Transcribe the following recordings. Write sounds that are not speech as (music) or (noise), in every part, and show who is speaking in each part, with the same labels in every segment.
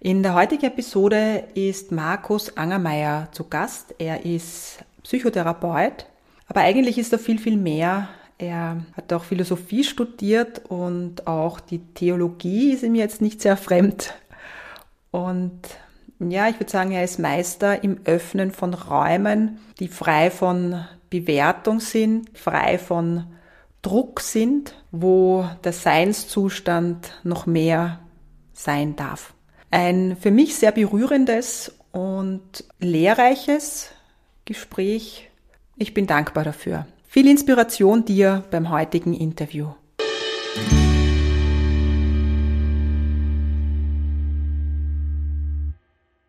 Speaker 1: In der heutigen Episode ist Markus Angermeier zu Gast. Er ist Psychotherapeut, aber eigentlich ist er viel, viel mehr. Er hat auch Philosophie studiert und auch die Theologie ist ihm jetzt nicht sehr fremd. Und ja, ich würde sagen, er ist Meister im Öffnen von Räumen, die frei von Bewertung sind, frei von Druck sind, wo der Seinszustand noch mehr sein darf. Ein für mich sehr berührendes und lehrreiches Gespräch. Ich bin dankbar dafür. Viel Inspiration dir beim heutigen Interview.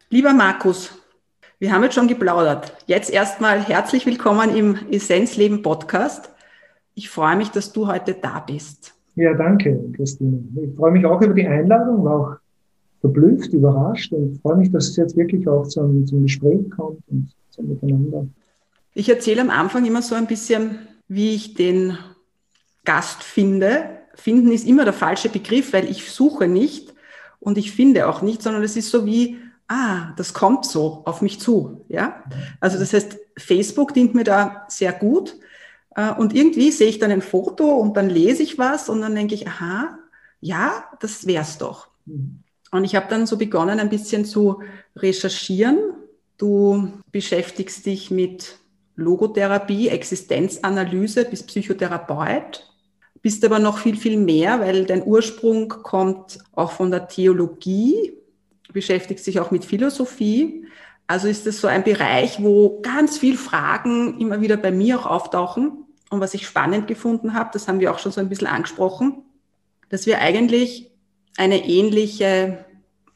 Speaker 1: Lieber Markus, wir haben jetzt schon geplaudert. Jetzt erstmal herzlich willkommen im Essenzleben Podcast. Ich freue mich, dass du heute da bist.
Speaker 2: Ja, danke, Christine. Ich freue mich auch über die Einladung, war auch verblüfft, überrascht und freue mich, dass es jetzt wirklich auch zum, zum Gespräch kommt und zum Miteinander.
Speaker 1: Ich erzähle am Anfang immer so ein bisschen, wie ich den Gast finde. Finden ist immer der falsche Begriff, weil ich suche nicht und ich finde auch nicht, sondern es ist so wie, ah, das kommt so auf mich zu. Ja? Also das heißt, Facebook dient mir da sehr gut. Äh, und irgendwie sehe ich dann ein Foto und dann lese ich was und dann denke ich, aha, ja, das wär's doch. Mhm. Und ich habe dann so begonnen, ein bisschen zu recherchieren. Du beschäftigst dich mit Logotherapie, Existenzanalyse, bist Psychotherapeut, bist aber noch viel, viel mehr, weil dein Ursprung kommt auch von der Theologie, beschäftigst dich auch mit Philosophie. Also ist das so ein Bereich, wo ganz viel Fragen immer wieder bei mir auch auftauchen. Und was ich spannend gefunden habe, das haben wir auch schon so ein bisschen angesprochen, dass wir eigentlich eine ähnliche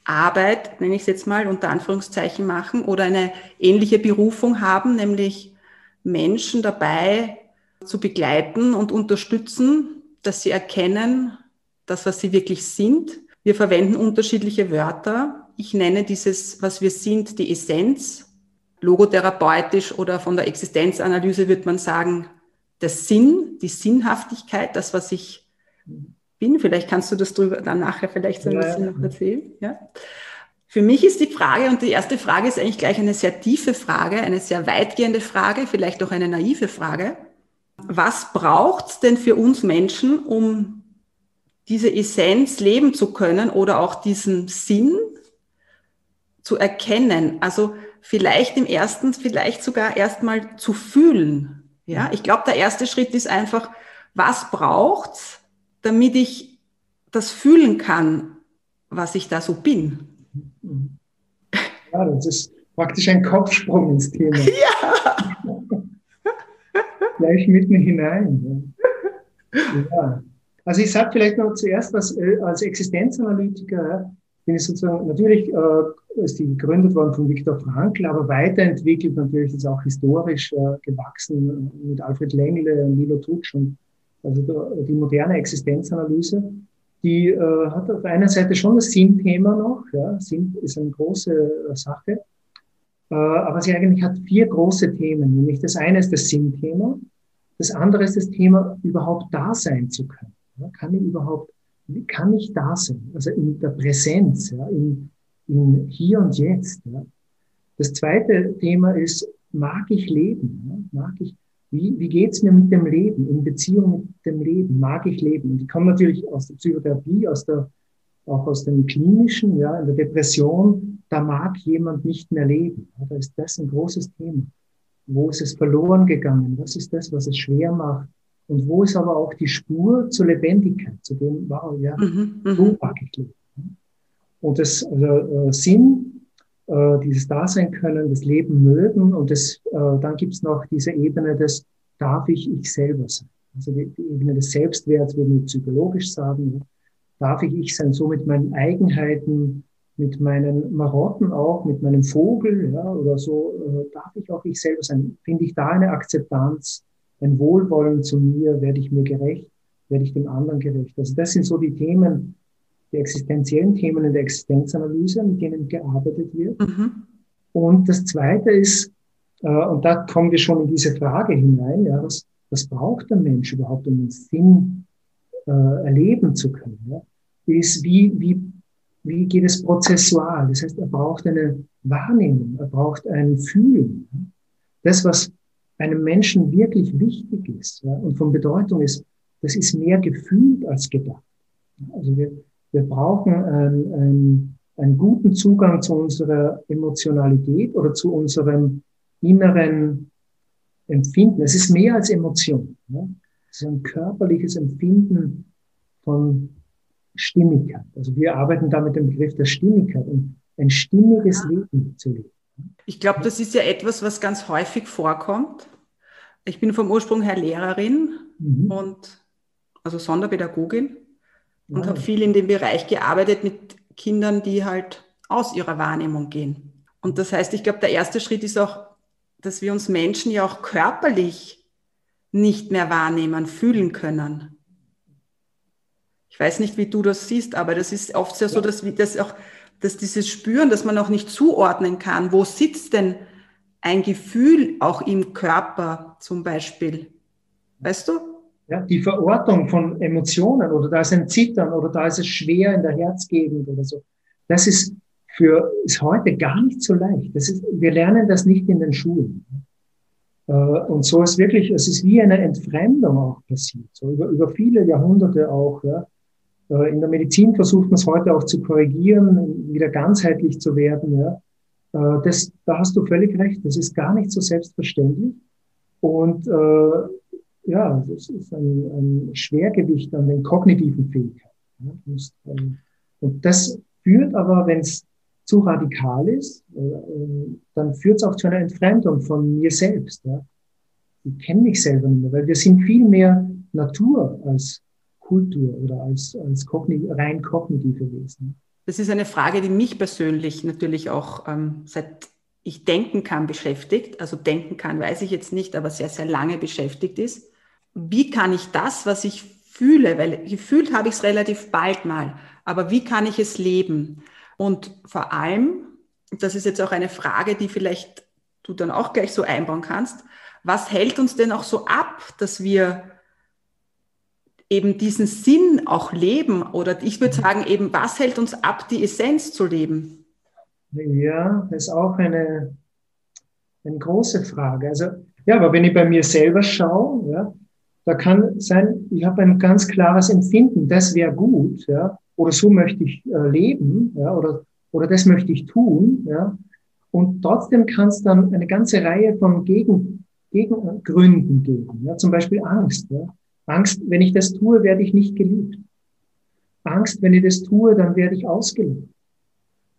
Speaker 1: Arbeit, nenne ich es jetzt mal unter Anführungszeichen machen, oder eine ähnliche Berufung haben, nämlich Menschen dabei zu begleiten und unterstützen, dass sie erkennen, das, was sie wirklich sind. Wir verwenden unterschiedliche Wörter. Ich nenne dieses, was wir sind, die Essenz. Logotherapeutisch oder von der Existenzanalyse wird man sagen, der Sinn, die Sinnhaftigkeit, das, was ich bin. Vielleicht kannst du das drüber dann nachher vielleicht so ein bisschen noch erzählen. Ja. Für mich ist die Frage, und die erste Frage ist eigentlich gleich eine sehr tiefe Frage, eine sehr weitgehende Frage, vielleicht auch eine naive Frage. Was braucht es denn für uns Menschen, um diese Essenz leben zu können oder auch diesen Sinn zu erkennen? Also vielleicht im ersten, vielleicht sogar erstmal zu fühlen. Ja, ich glaube, der erste Schritt ist einfach, was braucht's, damit ich das fühlen kann, was ich da so bin.
Speaker 2: Ja, das ist praktisch ein Kopfsprung ins Thema. (laughs) Ja. Gleich mitten hinein. Ja. Also ich sage vielleicht noch zuerst, dass äh, als Existenzanalytiker bin ich sozusagen, natürlich äh, ist die gegründet worden von Viktor Frankl, aber weiterentwickelt natürlich ist auch historisch äh, gewachsen mit Alfred Lengle, Milo Tutsch und also die moderne Existenzanalyse, die äh, hat auf einer Seite schon das Sinnthema noch. Ja, Sinn ist eine große äh, Sache. Äh, aber sie eigentlich hat vier große Themen. Nämlich das eine ist das Sinnthema. Das andere ist das Thema, überhaupt da sein zu können. Ja, kann ich überhaupt, kann ich da sein? Also in der Präsenz, ja, in, in hier und jetzt. Ja. Das zweite Thema ist, mag ich leben? Ja? Mag ich wie, wie geht's mir mit dem Leben, in Beziehung mit dem Leben? Mag ich leben? Und ich komme natürlich aus der Psychotherapie, aus der, auch aus dem Klinischen, ja, in der Depression da mag jemand nicht mehr leben. Da ist das ein großes Thema. Wo ist es verloren gegangen? Was ist das, was es schwer macht? Und wo ist aber auch die Spur zur Lebendigkeit, zu dem, wow, ja, mhm, mhm. so mag ich leben. Und das also, äh, Sinn, äh, dieses Dasein können, das Leben mögen und das, äh, dann gibt's noch diese Ebene des darf ich ich selber sein. Also die, Ebene des Selbstwerts, würden wir psychologisch sagen, darf ich ich sein, so mit meinen Eigenheiten, mit meinen Marotten auch, mit meinem Vogel, ja, oder so, äh, darf ich auch ich selber sein. Finde ich da eine Akzeptanz, ein Wohlwollen zu mir, werde ich mir gerecht, werde ich dem anderen gerecht. Also das sind so die Themen, die existenziellen Themen in der Existenzanalyse, mit denen gearbeitet wird. Mhm. Und das Zweite ist, äh, und da kommen wir schon in diese Frage hinein, ja, was, was braucht der Mensch überhaupt, um den Sinn äh, erleben zu können? Ja? Ist, wie, wie, wie geht es prozessual? Das heißt, er braucht eine Wahrnehmung, er braucht ein Fühlen. Ja? Das, was einem Menschen wirklich wichtig ist ja, und von Bedeutung ist, das ist mehr gefühlt als gedacht. Also wir, wir brauchen einen, einen, einen guten Zugang zu unserer Emotionalität oder zu unserem inneren Empfinden. Es ist mehr als Emotion. Ne? Es ist ein körperliches Empfinden von Stimmigkeit. Also wir arbeiten da mit dem Begriff der Stimmigkeit, um ein stimmiges Leben zu leben.
Speaker 1: Ich glaube, das ist ja etwas, was ganz häufig vorkommt. Ich bin vom Ursprung her Lehrerin mhm. und also Sonderpädagogin und wow. habe viel in dem Bereich gearbeitet mit Kindern, die halt aus ihrer Wahrnehmung gehen. Und das heißt, ich glaube, der erste Schritt ist auch dass wir uns Menschen ja auch körperlich nicht mehr wahrnehmen, fühlen können. Ich weiß nicht, wie du das siehst, aber das ist oft ja so, dass, wir das auch, dass dieses Spüren, dass man auch nicht zuordnen kann, wo sitzt denn ein Gefühl auch im Körper zum Beispiel? Weißt du?
Speaker 2: Ja, die Verortung von Emotionen oder da ist ein Zittern oder da ist es schwer in der Herzgegend oder so. Das ist für, ist heute gar nicht so leicht. Das ist, wir lernen das nicht in den Schulen. Äh, und so ist wirklich, es ist wie eine Entfremdung auch passiert, so über, über viele Jahrhunderte auch. Ja. Äh, in der Medizin versucht man es heute auch zu korrigieren, wieder ganzheitlich zu werden. Ja. Äh, das, da hast du völlig recht. Das ist gar nicht so selbstverständlich. Und äh, ja, das ist ein, ein Schwergewicht an den kognitiven Fähigkeiten. Ähm, und das führt aber, wenn es zu radikal ist, äh, äh, dann führt es auch zu einer Entfremdung von mir selbst. Ja. Ich kenne mich selber nicht mehr, weil wir sind viel mehr Natur als Kultur oder als, als kognitiv, rein kognitive Wesen.
Speaker 1: Das ist eine Frage, die mich persönlich natürlich auch ähm, seit ich denken kann beschäftigt. Also denken kann, weiß ich jetzt nicht, aber sehr, sehr lange beschäftigt ist. Wie kann ich das, was ich fühle, weil gefühlt habe ich es relativ bald mal, aber wie kann ich es leben? Und vor allem, das ist jetzt auch eine Frage, die vielleicht du dann auch gleich so einbauen kannst, was hält uns denn auch so ab, dass wir eben diesen Sinn auch leben? Oder ich würde sagen, eben, was hält uns ab, die Essenz zu leben?
Speaker 2: Ja, das ist auch eine, eine große Frage. Also, ja, aber wenn ich bei mir selber schaue, ja, da kann sein, ich habe ein ganz klares Empfinden, das wäre gut, ja, oder so möchte ich äh, leben, ja, oder, oder das möchte ich tun, ja. Und trotzdem kann es dann eine ganze Reihe von Gegen, Gegengründen geben, ja, zum Beispiel Angst, ja. Angst, wenn ich das tue, werde ich nicht geliebt. Angst, wenn ich das tue, dann werde ich ausgelacht.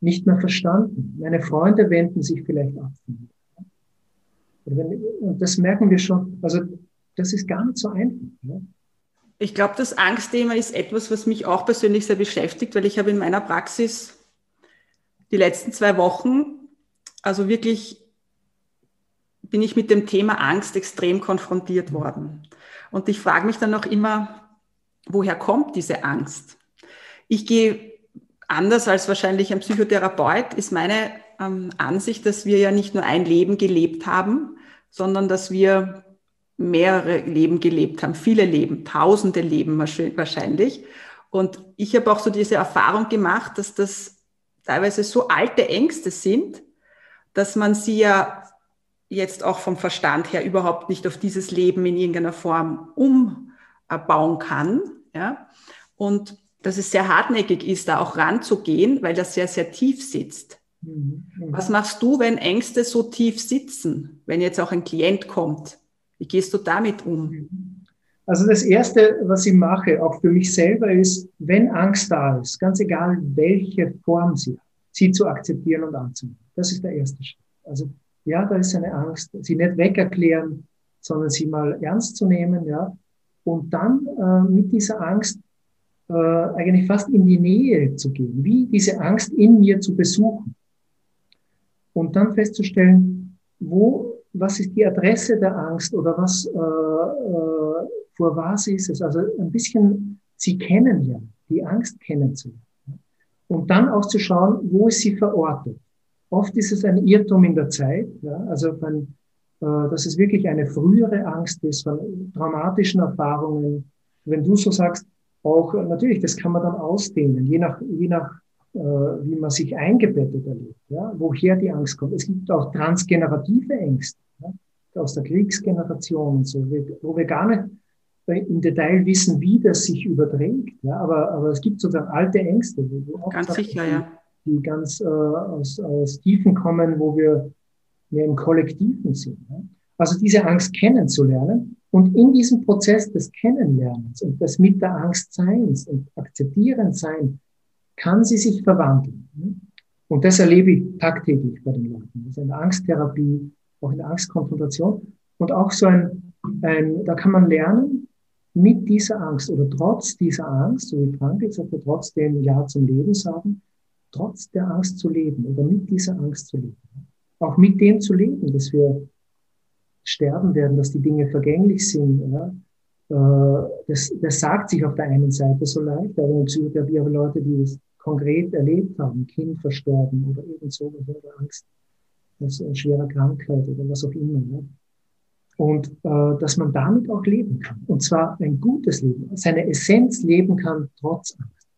Speaker 2: Nicht mehr verstanden. Meine Freunde wenden sich vielleicht ab. Und das merken wir schon. Also, das ist gar nicht so einfach. Ja.
Speaker 1: Ich glaube, das Angstthema ist etwas, was mich auch persönlich sehr beschäftigt, weil ich habe in meiner Praxis die letzten zwei Wochen, also wirklich bin ich mit dem Thema Angst extrem konfrontiert worden. Und ich frage mich dann auch immer, woher kommt diese Angst? Ich gehe anders als wahrscheinlich ein Psychotherapeut, ist meine ähm, Ansicht, dass wir ja nicht nur ein Leben gelebt haben, sondern dass wir mehrere Leben gelebt haben, viele Leben, tausende Leben wahrscheinlich. Und ich habe auch so diese Erfahrung gemacht, dass das teilweise so alte Ängste sind, dass man sie ja jetzt auch vom Verstand her überhaupt nicht auf dieses Leben in irgendeiner Form umbauen kann. Ja? Und dass es sehr hartnäckig ist, da auch ranzugehen, weil das sehr, sehr tief sitzt. Mhm. Was machst du, wenn Ängste so tief sitzen, wenn jetzt auch ein Klient kommt? Wie gehst du damit um?
Speaker 2: Also das Erste, was ich mache, auch für mich selber, ist, wenn Angst da ist, ganz egal welche Form sie hat, sie zu akzeptieren und anzunehmen. Das ist der erste Schritt. Also ja, da ist eine Angst, sie nicht wegerklären, sondern sie mal ernst zu nehmen, ja, und dann äh, mit dieser Angst äh, eigentlich fast in die Nähe zu gehen, wie diese Angst in mir zu besuchen und dann festzustellen, wo, was ist die Adresse der Angst oder was, äh, äh, vor was ist es? Also ein bisschen sie kennenlernen, die Angst kennenzulernen. Und dann auch zu schauen, wo ist sie verortet. Oft ist es ein Irrtum in der Zeit, ja, also wenn, äh, dass es wirklich eine frühere Angst ist von traumatischen Erfahrungen. Wenn du so sagst, auch natürlich, das kann man dann ausdehnen, je nach, je nach äh, wie man sich eingebettet erlebt, ja, woher die Angst kommt. Es gibt auch transgenerative Ängste ja, aus der Kriegsgeneration, so, wo wir gar nicht im Detail wissen, wie das sich überträgt. Ja, aber, aber es gibt sozusagen alte Ängste,
Speaker 1: ganz sicher, ja.
Speaker 2: die ganz äh, aus, aus Tiefen kommen, wo wir mehr im Kollektiven sind. Ja. Also diese Angst kennenzulernen und in diesem Prozess des Kennenlernens und des mit der Angst Seins und Akzeptieren sein, kann sie sich verwandeln. Und das erlebe ich tagtäglich bei den Leuten. Das ist eine Angsttherapie, auch in der Angstkonfrontation und auch so ein, ein, da kann man lernen, mit dieser Angst oder trotz dieser Angst, so wie Frank jetzt sagte, trotzdem Ja zum Leben sagen, trotz der Angst zu leben oder mit dieser Angst zu leben. Auch mit dem zu leben, dass wir sterben werden, dass die Dinge vergänglich sind. Ja. Äh, das, das sagt sich auf der einen Seite so leicht, aber in Psychotherapie haben Leute, die das konkret erlebt haben, Kind verstorben oder irgend so, oder Angst, das eine schwere Krankheit oder was auch immer. Ja. Und äh, dass man damit auch leben kann. Und zwar ein gutes Leben, seine Essenz leben kann, trotz Angst.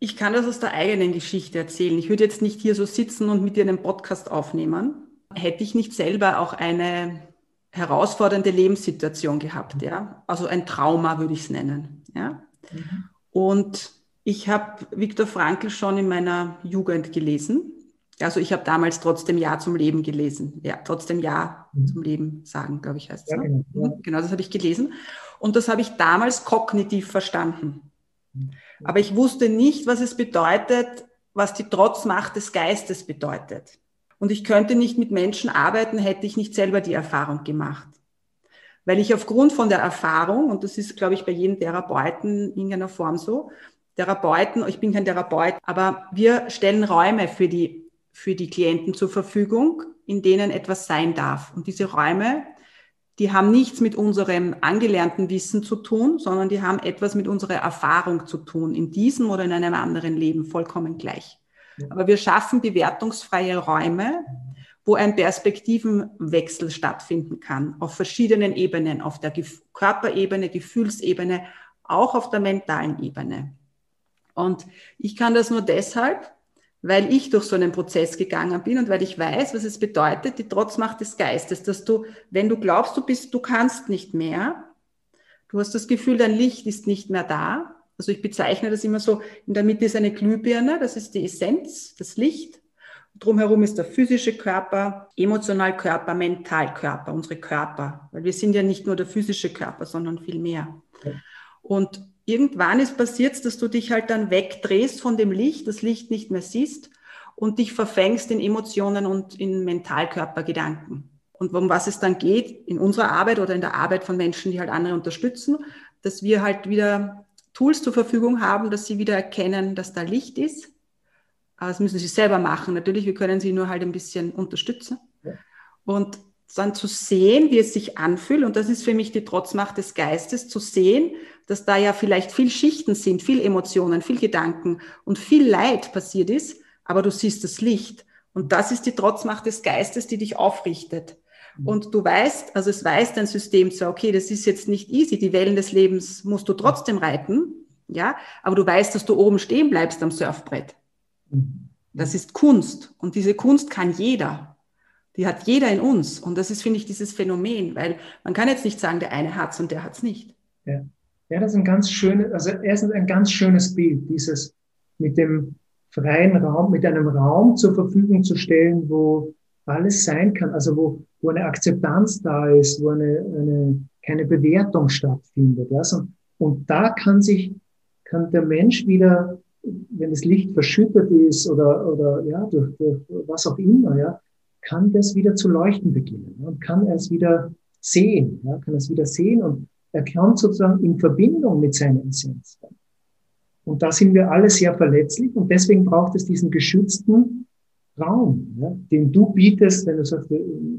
Speaker 1: Ich kann das aus der eigenen Geschichte erzählen. Ich würde jetzt nicht hier so sitzen und mit dir einen Podcast aufnehmen. Hätte ich nicht selber auch eine herausfordernde Lebenssituation gehabt, ja. Also ein Trauma würde ich es nennen, ja. Mhm. Und ich habe Viktor Frankl schon in meiner Jugend gelesen also ich habe damals trotzdem Ja zum Leben gelesen. Ja, trotzdem Ja mhm. zum Leben sagen, glaube ich, heißt es. Ja, ne? genau. Mhm, genau, das habe ich gelesen. Und das habe ich damals kognitiv verstanden. Mhm. Aber ich wusste nicht, was es bedeutet, was die Trotzmacht des Geistes bedeutet. Und ich könnte nicht mit Menschen arbeiten, hätte ich nicht selber die Erfahrung gemacht. Weil ich aufgrund von der Erfahrung, und das ist, glaube ich, bei jedem Therapeuten in irgendeiner Form so, Therapeuten, ich bin kein Therapeut, aber wir stellen Räume für die für die Klienten zur Verfügung, in denen etwas sein darf. Und diese Räume, die haben nichts mit unserem angelernten Wissen zu tun, sondern die haben etwas mit unserer Erfahrung zu tun, in diesem oder in einem anderen Leben, vollkommen gleich. Aber wir schaffen bewertungsfreie Räume, wo ein Perspektivenwechsel stattfinden kann, auf verschiedenen Ebenen, auf der Körperebene, Gefühlsebene, auch auf der mentalen Ebene. Und ich kann das nur deshalb, weil ich durch so einen Prozess gegangen bin und weil ich weiß, was es bedeutet, die Trotzmacht des Geistes, dass du, wenn du glaubst, du bist, du kannst nicht mehr, du hast das Gefühl, dein Licht ist nicht mehr da. Also ich bezeichne das immer so, in der Mitte ist eine Glühbirne, das ist die Essenz, das Licht. Drumherum ist der physische Körper, emotional Körper, mental Körper, unsere Körper. Weil wir sind ja nicht nur der physische Körper, sondern viel mehr. Und irgendwann ist passiert, dass du dich halt dann wegdrehst von dem Licht, das Licht nicht mehr siehst und dich verfängst in Emotionen und in Mentalkörpergedanken. Und um was es dann geht in unserer Arbeit oder in der Arbeit von Menschen, die halt andere unterstützen, dass wir halt wieder Tools zur Verfügung haben, dass sie wieder erkennen, dass da Licht ist. Aber das müssen sie selber machen. Natürlich, wir können sie nur halt ein bisschen unterstützen. Und dann zu sehen, wie es sich anfühlt. Und das ist für mich die Trotzmacht des Geistes, zu sehen, dass da ja vielleicht viel Schichten sind, viel Emotionen, viel Gedanken und viel Leid passiert ist, aber du siehst das Licht. Und das ist die Trotzmacht des Geistes, die dich aufrichtet. Mhm. Und du weißt, also es weiß dein System zwar, okay, das ist jetzt nicht easy, die Wellen des Lebens musst du trotzdem reiten, ja, aber du weißt, dass du oben stehen bleibst am Surfbrett. Mhm. Das ist Kunst. Und diese Kunst kann jeder. Die hat jeder in uns. Und das ist, finde ich, dieses Phänomen, weil man kann jetzt nicht sagen, der eine hat's und der hat's nicht.
Speaker 2: Ja. Ja, das ist ein ganz schönes, also erstens ein ganz schönes Bild, dieses mit dem freien Raum, mit einem Raum zur Verfügung zu stellen, wo alles sein kann, also wo, wo eine Akzeptanz da ist, wo eine, eine keine Bewertung stattfindet. Ja? Und da kann sich, kann der Mensch wieder, wenn das Licht verschüttet ist oder, oder ja, durch, durch was auch immer, ja, kann das wieder zu leuchten beginnen und kann es wieder sehen, ja, kann es wieder sehen und er kommt sozusagen in Verbindung mit seiner Essenz. Und da sind wir alle sehr verletzlich und deswegen braucht es diesen geschützten Raum, ja, den du bietest, wenn du sagst,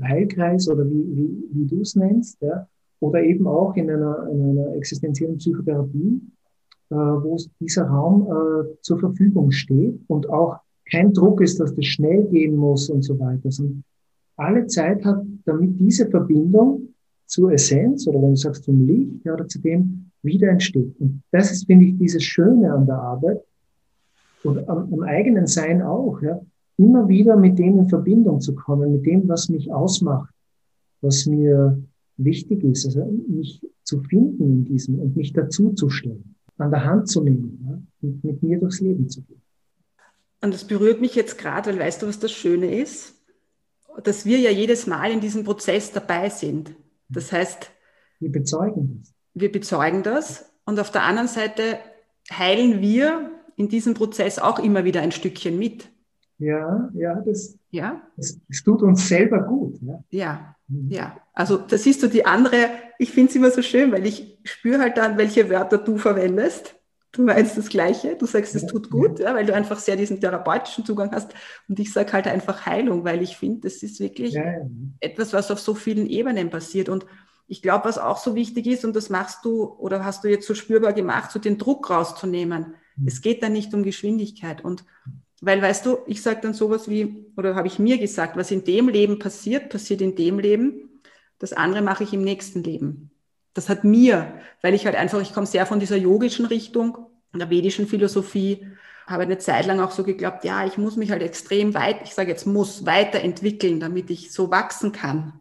Speaker 2: Heilkreis oder wie, wie, wie du es nennst, ja, oder eben auch in einer, in einer existenziellen Psychotherapie, äh, wo dieser Raum äh, zur Verfügung steht und auch kein Druck ist, dass das schnell gehen muss und so weiter, sondern alle Zeit hat, damit diese Verbindung zur Essenz oder wenn du sagst zum Licht ja, oder zu dem wieder entsteht. Und das ist, finde ich, dieses Schöne an der Arbeit und am, am eigenen Sein auch, ja, immer wieder mit dem in Verbindung zu kommen, mit dem, was mich ausmacht, was mir wichtig ist, also mich zu finden in diesem und mich dazuzustellen, an der Hand zu nehmen ja, und mit mir durchs Leben zu gehen.
Speaker 1: Und das berührt mich jetzt gerade, weil weißt du, was das Schöne ist? Dass wir ja jedes Mal in diesem Prozess dabei sind. Das heißt,
Speaker 2: wir bezeugen das.
Speaker 1: Wir bezeugen das und auf der anderen Seite heilen wir in diesem Prozess auch immer wieder ein Stückchen mit.
Speaker 2: Ja, ja, das, ja? das, tut uns selber gut.
Speaker 1: Ja, ja. Mhm. ja. Also da siehst du die andere, ich finde es immer so schön, weil ich spüre halt dann, welche Wörter du verwendest. Du meinst das Gleiche, du sagst, es tut gut, ja, weil du einfach sehr diesen therapeutischen Zugang hast. Und ich sage halt einfach Heilung, weil ich finde, das ist wirklich ja, etwas, was auf so vielen Ebenen passiert. Und ich glaube, was auch so wichtig ist, und das machst du oder hast du jetzt so spürbar gemacht, so den Druck rauszunehmen. Mhm. Es geht da nicht um Geschwindigkeit. Und weil, weißt du, ich sage dann sowas wie, oder habe ich mir gesagt, was in dem Leben passiert, passiert in dem Leben. Das andere mache ich im nächsten Leben. Das hat mir, weil ich halt einfach, ich komme sehr von dieser yogischen Richtung, der vedischen Philosophie, habe eine Zeit lang auch so geglaubt, ja, ich muss mich halt extrem weit, ich sage jetzt muss, weiterentwickeln, damit ich so wachsen kann.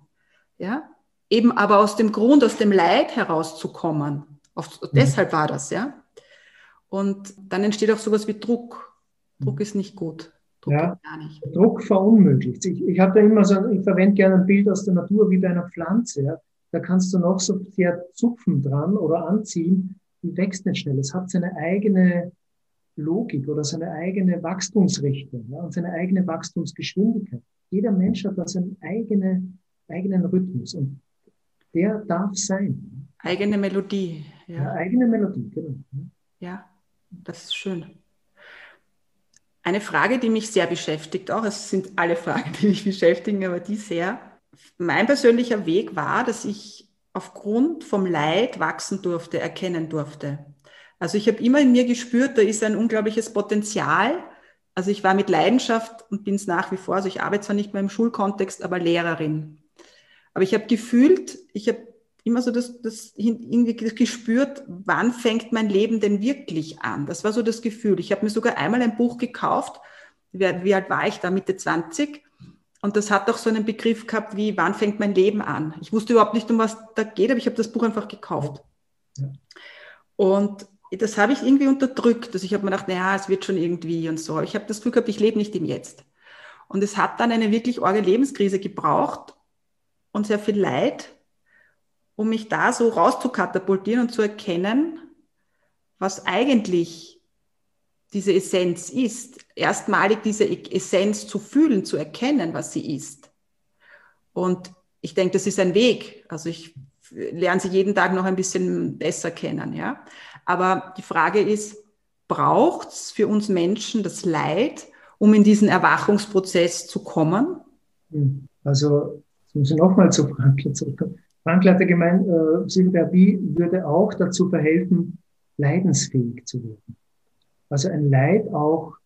Speaker 1: Ja, eben aber aus dem Grund, aus dem Leid herauszukommen. Auf, mhm. Deshalb war das, ja. Und dann entsteht auch sowas wie Druck. Druck mhm. ist nicht gut.
Speaker 2: Druck ja, Druck verunmöglicht. Ich, ich habe da immer so, ich verwende gerne ein Bild aus der Natur wie bei einer Pflanze. Ja. Da kannst du noch so sehr zupfen dran oder anziehen, die wächst nicht schnell. Es hat seine eigene Logik oder seine eigene Wachstumsrichtung ja, und seine eigene Wachstumsgeschwindigkeit. Jeder Mensch hat da seinen eigene, eigenen Rhythmus und der darf sein.
Speaker 1: Eigene Melodie.
Speaker 2: Ja, ja eigene Melodie, genau.
Speaker 1: Ja, das ist schön. Eine Frage, die mich sehr beschäftigt, auch es sind alle Fragen, die mich beschäftigen, aber die sehr, mein persönlicher Weg war, dass ich aufgrund vom Leid wachsen durfte, erkennen durfte. Also ich habe immer in mir gespürt, da ist ein unglaubliches Potenzial. Also ich war mit Leidenschaft und bin es nach wie vor, also ich arbeite zwar nicht mehr im Schulkontext, aber Lehrerin. Aber ich habe gefühlt, ich habe immer so das, das irgendwie gespürt, wann fängt mein Leben denn wirklich an? Das war so das Gefühl. Ich habe mir sogar einmal ein Buch gekauft. Wie, wie alt war ich da? Mitte 20 und das hat auch so einen Begriff gehabt wie, wann fängt mein Leben an? Ich wusste überhaupt nicht, um was da geht, aber ich habe das Buch einfach gekauft. Ja. Und das habe ich irgendwie unterdrückt. Also ich habe mir gedacht, naja, es wird schon irgendwie und so. Ich habe das Gefühl gehabt, ich lebe nicht im Jetzt. Und es hat dann eine wirklich orge Lebenskrise gebraucht und sehr viel Leid, um mich da so rauszukatapultieren und zu erkennen, was eigentlich diese Essenz ist, erstmalig diese Essenz zu fühlen, zu erkennen, was sie ist. Und ich denke, das ist ein Weg. Also ich lerne sie jeden Tag noch ein bisschen besser kennen, ja. Aber die Frage ist, braucht es für uns Menschen das Leid, um in diesen Erwachungsprozess zu kommen?
Speaker 2: Hm. Also, jetzt muss ich nochmal zu Frankl zurückkommen. Frankl hat ja gemeint, äh, Psychotherapie würde auch dazu verhelfen, leidensfähig zu werden. Also ein Leid auch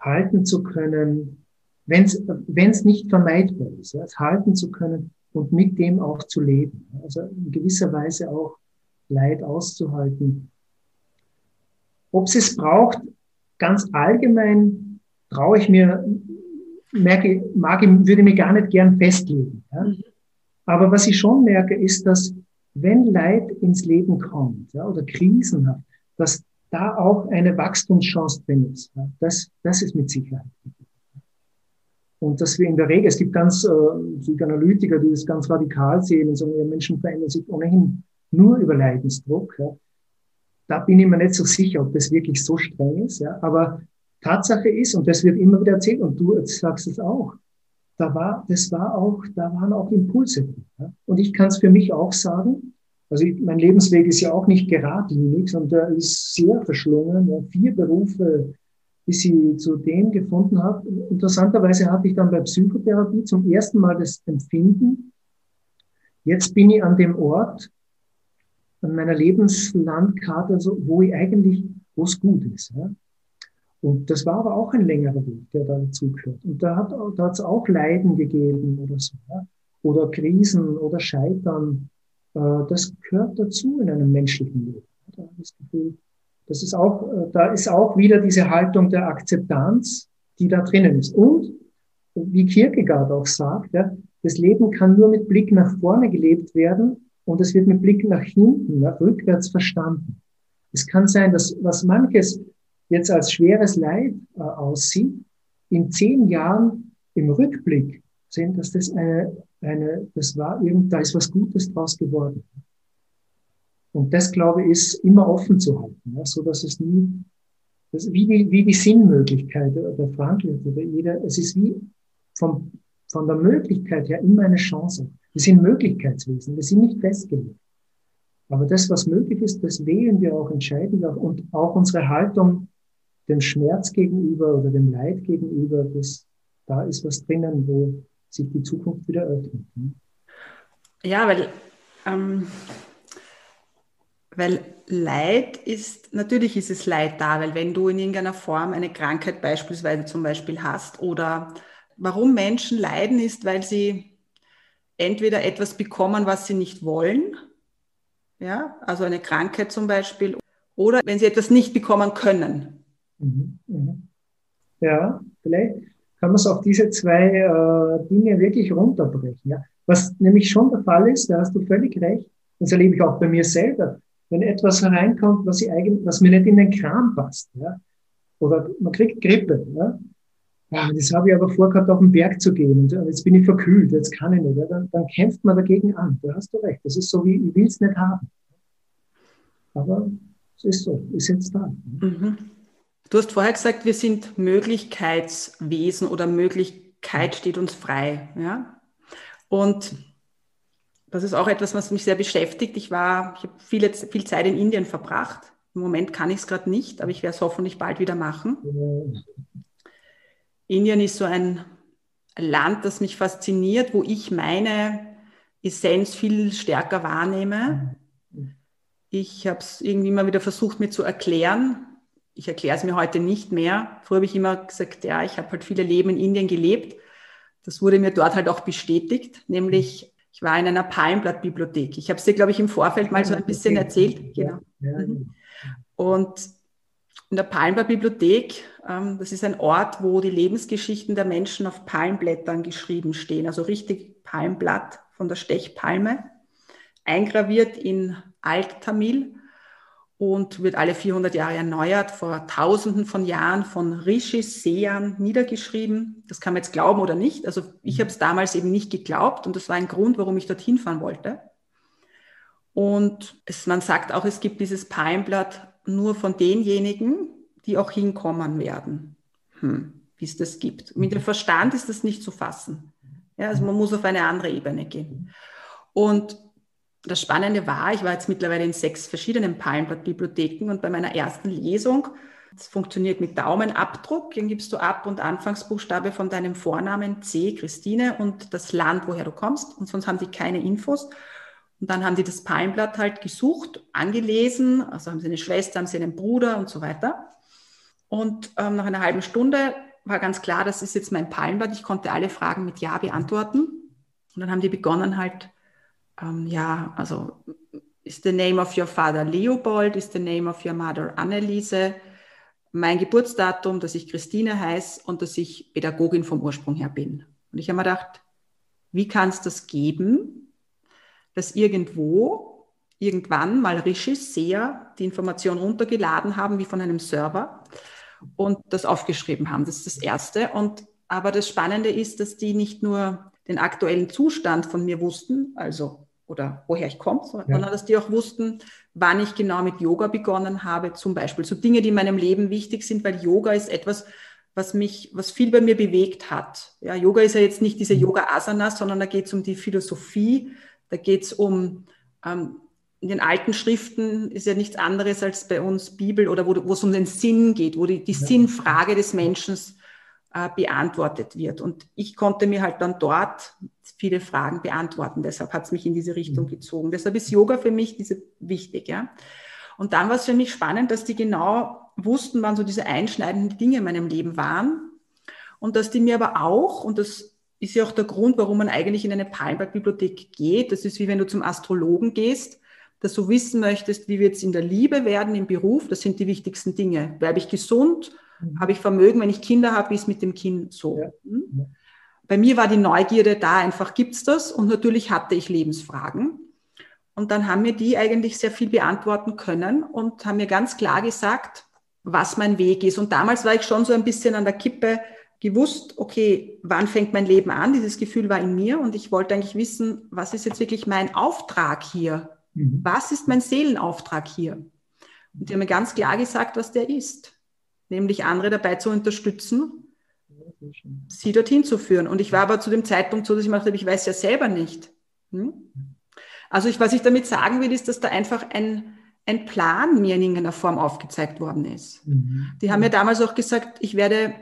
Speaker 2: halten zu können, wenn es nicht vermeidbar ist, ja, es halten zu können und mit dem auch zu leben. Also in gewisser Weise auch Leid auszuhalten. Ob es es braucht, ganz allgemein traue ich mir, merke, mag, würde mir gar nicht gern festlegen. Ja. Mhm. Aber was ich schon merke, ist, dass wenn Leid ins Leben kommt ja, oder Krisen hat, dass da auch eine Wachstumschance drin ist. Das, das ist mit Sicherheit. Und dass wir in der Regel, es gibt ganz äh, Psychoanalytiker, die das ganz radikal sehen und sagen, ja, Menschen verändern sich ohnehin nur über Leidensdruck. Ja. Da bin ich mir nicht so sicher, ob das wirklich so streng ist. Ja. Aber Tatsache ist, und das wird immer wieder erzählt, und du sagst es auch, da war, das war auch, da waren auch Impulse. Ja. Und ich kann es für mich auch sagen, also ich, mein Lebensweg ist ja auch nicht geradlinig, sondern der ist sehr verschlungen. Ja. Vier Berufe, bis ich zu dem gefunden habe. Interessanterweise hatte ich dann bei Psychotherapie zum ersten Mal das Empfinden, jetzt bin ich an dem Ort, an meiner Lebenslandkarte, also wo ich eigentlich, wo es gut ist. Ja. Und das war aber auch ein längerer Weg, der da dazugehört. Und da hat da es auch Leiden gegeben oder so, ja. oder Krisen oder Scheitern. Äh, das gehört dazu in einem menschlichen Leben. Das Gefühl, das ist auch, äh, da ist auch wieder diese Haltung der Akzeptanz, die da drinnen ist. Und wie Kierkegaard auch sagt, ja, das Leben kann nur mit Blick nach vorne gelebt werden und es wird mit Blick nach hinten, nach rückwärts verstanden. Es kann sein, dass was manches jetzt als schweres Leid äh, aussieht, in zehn Jahren im Rückblick sehen, dass das eine, eine, das war irgend, da ist was Gutes draus geworden. Und das, glaube ich, ist immer offen zu halten, ja, so dass es nie, das, wie, die, wie die Sinnmöglichkeit der Frankl oder jeder, es ist wie vom, von der Möglichkeit her immer eine Chance. Wir sind Möglichkeitswesen, wir sind nicht festgelegt. Aber das, was möglich ist, das wählen wir auch, entscheiden wir auch. Und auch unsere Haltung dem Schmerz gegenüber oder dem Leid gegenüber, das, da ist was drinnen, wo sich die Zukunft wieder öffnet. Ne?
Speaker 1: Ja, weil ähm, weil Leid ist, natürlich ist es Leid da, weil wenn du in irgendeiner Form eine Krankheit beispielsweise zum Beispiel hast oder warum Menschen leiden ist, weil sie entweder etwas bekommen, was sie nicht wollen, ja, also eine Krankheit zum Beispiel, oder wenn sie etwas nicht bekommen können. Mhm,
Speaker 2: mhm. Ja, vielleicht kann man es auf diese zwei äh, Dinge wirklich runterbrechen. Ja. Was nämlich schon der Fall ist, da hast du völlig recht, das erlebe ich auch bei mir selber wenn etwas hereinkommt, was, ich eigentlich, was mir nicht in den Kram passt. Ja? Oder man kriegt Grippe. Ja? Ja, das habe ich aber vorgehabt, auf den Berg zu gehen. Und jetzt bin ich verkühlt, jetzt kann ich nicht. Ja? Dann, dann kämpft man dagegen an. Da hast du recht. Das ist so wie, ich will es nicht haben. Aber es ist so, ist jetzt da.
Speaker 1: Mhm. Du hast vorher gesagt, wir sind Möglichkeitswesen oder Möglichkeit steht uns frei. Ja? Und das ist auch etwas, was mich sehr beschäftigt. Ich war, ich habe viel, viel Zeit in Indien verbracht. Im Moment kann ich es gerade nicht, aber ich werde es hoffentlich bald wieder machen. Indien ist so ein Land, das mich fasziniert, wo ich meine Essenz viel stärker wahrnehme. Ich habe es irgendwie immer wieder versucht, mir zu erklären. Ich erkläre es mir heute nicht mehr. Früher habe ich immer gesagt, ja, ich habe halt viele Leben in Indien gelebt. Das wurde mir dort halt auch bestätigt, nämlich ich war in einer Palmblattbibliothek. Ich habe es dir, glaube ich, im Vorfeld mal so ein bisschen erzählt. Genau. Mhm. Und in der Palmblattbibliothek, ähm, das ist ein Ort, wo die Lebensgeschichten der Menschen auf Palmblättern geschrieben stehen, also richtig Palmblatt von der Stechpalme, eingraviert in Alt-Tamil und wird alle 400 Jahre erneuert, vor tausenden von Jahren von Rishis, Sean niedergeschrieben. Das kann man jetzt glauben oder nicht. Also ich habe es damals eben nicht geglaubt und das war ein Grund, warum ich dorthin fahren wollte. Und es, man sagt auch, es gibt dieses Palmblatt nur von denjenigen, die auch hinkommen werden, hm, wie es das gibt. Mit dem Verstand ist das nicht zu fassen. Ja, also man muss auf eine andere Ebene gehen. Und das Spannende war, ich war jetzt mittlerweile in sechs verschiedenen Palmblatt-Bibliotheken und bei meiner ersten Lesung, es funktioniert mit Daumenabdruck, den gibst du ab und Anfangsbuchstabe von deinem Vornamen C, Christine und das Land, woher du kommst und sonst haben die keine Infos. Und dann haben die das Palmblatt halt gesucht, angelesen, also haben sie eine Schwester, haben sie einen Bruder und so weiter. Und ähm, nach einer halben Stunde war ganz klar, das ist jetzt mein Palmblatt. Ich konnte alle Fragen mit Ja beantworten. Und dann haben die begonnen halt ähm, ja, also ist the name of your father Leopold, ist the name of your mother Anneliese, mein Geburtsdatum, dass ich Christine heiße und dass ich Pädagogin vom Ursprung her bin. Und ich habe mir gedacht, wie kann es das geben, dass irgendwo irgendwann mal Rishis, Seher, die Information runtergeladen haben, wie von einem Server und das aufgeschrieben haben. Das ist das Erste. Und aber das Spannende ist, dass die nicht nur den aktuellen Zustand von mir wussten, also oder woher ich komme, sondern ja. dass die auch wussten, wann ich genau mit Yoga begonnen habe, zum Beispiel. So Dinge, die in meinem Leben wichtig sind, weil Yoga ist etwas, was mich, was viel bei mir bewegt hat. Ja, Yoga ist ja jetzt nicht diese mhm. Yoga-Asanas, sondern da geht es um die Philosophie, da geht es um ähm, in den alten Schriften ist ja nichts anderes als bei uns Bibel oder wo es um den Sinn geht, wo die, die ja. Sinnfrage des Menschen beantwortet wird. Und ich konnte mir halt dann dort viele Fragen beantworten. Deshalb hat es mich in diese Richtung mhm. gezogen. Deshalb ist Yoga für mich diese wichtig. Ja? Und dann war es für mich spannend, dass die genau wussten, wann so diese einschneidenden Dinge in meinem Leben waren. Und dass die mir aber auch, und das ist ja auch der Grund, warum man eigentlich in eine Palmberg-Bibliothek geht, das ist wie wenn du zum Astrologen gehst, dass du wissen möchtest, wie wird es in der Liebe werden, im Beruf, das sind die wichtigsten Dinge. Bleibe ich gesund? Mhm. Habe ich Vermögen? Wenn ich Kinder habe, wie ist mit dem Kind so? Ja. Hm? Bei mir war die Neugierde da, einfach gibt es das? Und natürlich hatte ich Lebensfragen. Und dann haben mir die eigentlich sehr viel beantworten können und haben mir ganz klar gesagt, was mein Weg ist. Und damals war ich schon so ein bisschen an der Kippe gewusst, okay, wann fängt mein Leben an? Dieses Gefühl war in mir und ich wollte eigentlich wissen, was ist jetzt wirklich mein Auftrag hier? Mhm. Was ist mein Seelenauftrag hier? Und die haben mir ganz klar gesagt, was der ist. Nämlich andere dabei zu unterstützen, sie dorthin zu führen. Und ich war aber zu dem Zeitpunkt so, dass ich mir dachte, ich weiß ja selber nicht. Hm? Also ich, was ich damit sagen will, ist, dass da einfach ein, ein Plan mir in irgendeiner Form aufgezeigt worden ist. Mhm. Die haben mir damals auch gesagt, ich werde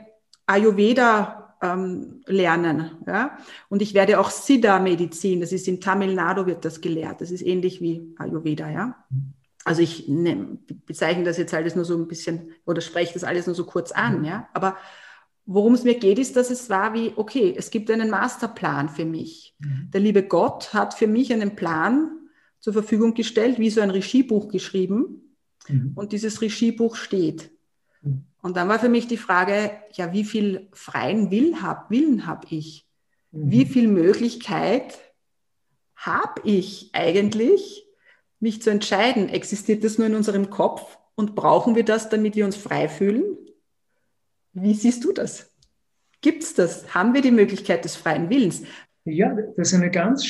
Speaker 1: Ayurveda ähm, lernen. Ja? Und ich werde auch Siddha-Medizin, das ist in Tamil Nadu wird das gelehrt. Das ist ähnlich wie Ayurveda. Ja? Also ich ne, bezeichne das jetzt alles nur so ein bisschen oder spreche das alles nur so kurz an. Mhm. Ja? Aber worum es mir geht, ist, dass es war wie, okay, es gibt einen Masterplan für mich. Mhm. Der liebe Gott hat für mich einen Plan zur Verfügung gestellt, wie so ein Regiebuch geschrieben. Mhm. Und dieses Regiebuch steht. Mhm. Und dann war für mich die Frage, ja, wie viel freien Will hab, Willen habe ich? Mhm. Wie viel Möglichkeit habe ich eigentlich, mich zu entscheiden? Existiert das nur in unserem Kopf und brauchen wir das, damit wir uns frei fühlen? Wie siehst du das? Gibt es das? Haben wir die Möglichkeit des freien Willens?
Speaker 2: Ja, das ist eine ganz,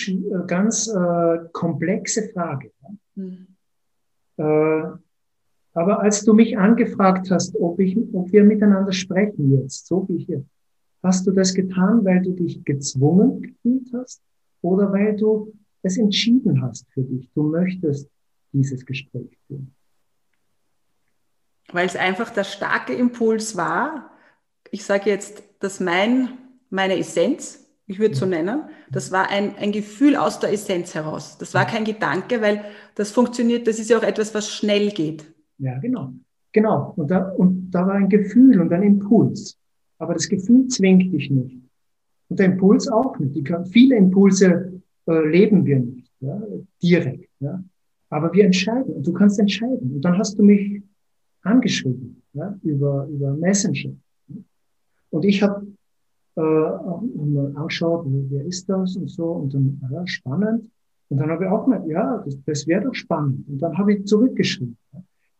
Speaker 2: ganz äh, komplexe Frage. Mhm. Äh, aber als du mich angefragt hast, ob, ich, ob wir miteinander sprechen jetzt, so wie hier, hast du das getan, weil du dich gezwungen gefühlt hast oder weil du es entschieden hast für dich? Du möchtest dieses Gespräch führen.
Speaker 1: Weil es einfach der starke Impuls war. Ich sage jetzt, dass mein, meine Essenz, ich würde es so nennen, das war ein, ein Gefühl aus der Essenz heraus. Das war kein Gedanke, weil das funktioniert, das ist ja auch etwas, was schnell geht.
Speaker 2: Ja, genau. Genau. Und da, und da war ein Gefühl und ein Impuls. Aber das Gefühl zwingt dich nicht. Und der Impuls auch nicht. Die kann, viele Impulse äh, leben wir nicht, ja, direkt. Ja. Aber wir entscheiden. Und du kannst entscheiden. Und dann hast du mich angeschrieben ja, über, über Messenger. Und ich habe äh, mal angeschaut, wer ist das und so. Und dann, ja, spannend. Und dann habe ich auch mal, ja, das, das wäre doch spannend. Und dann habe ich zurückgeschrieben.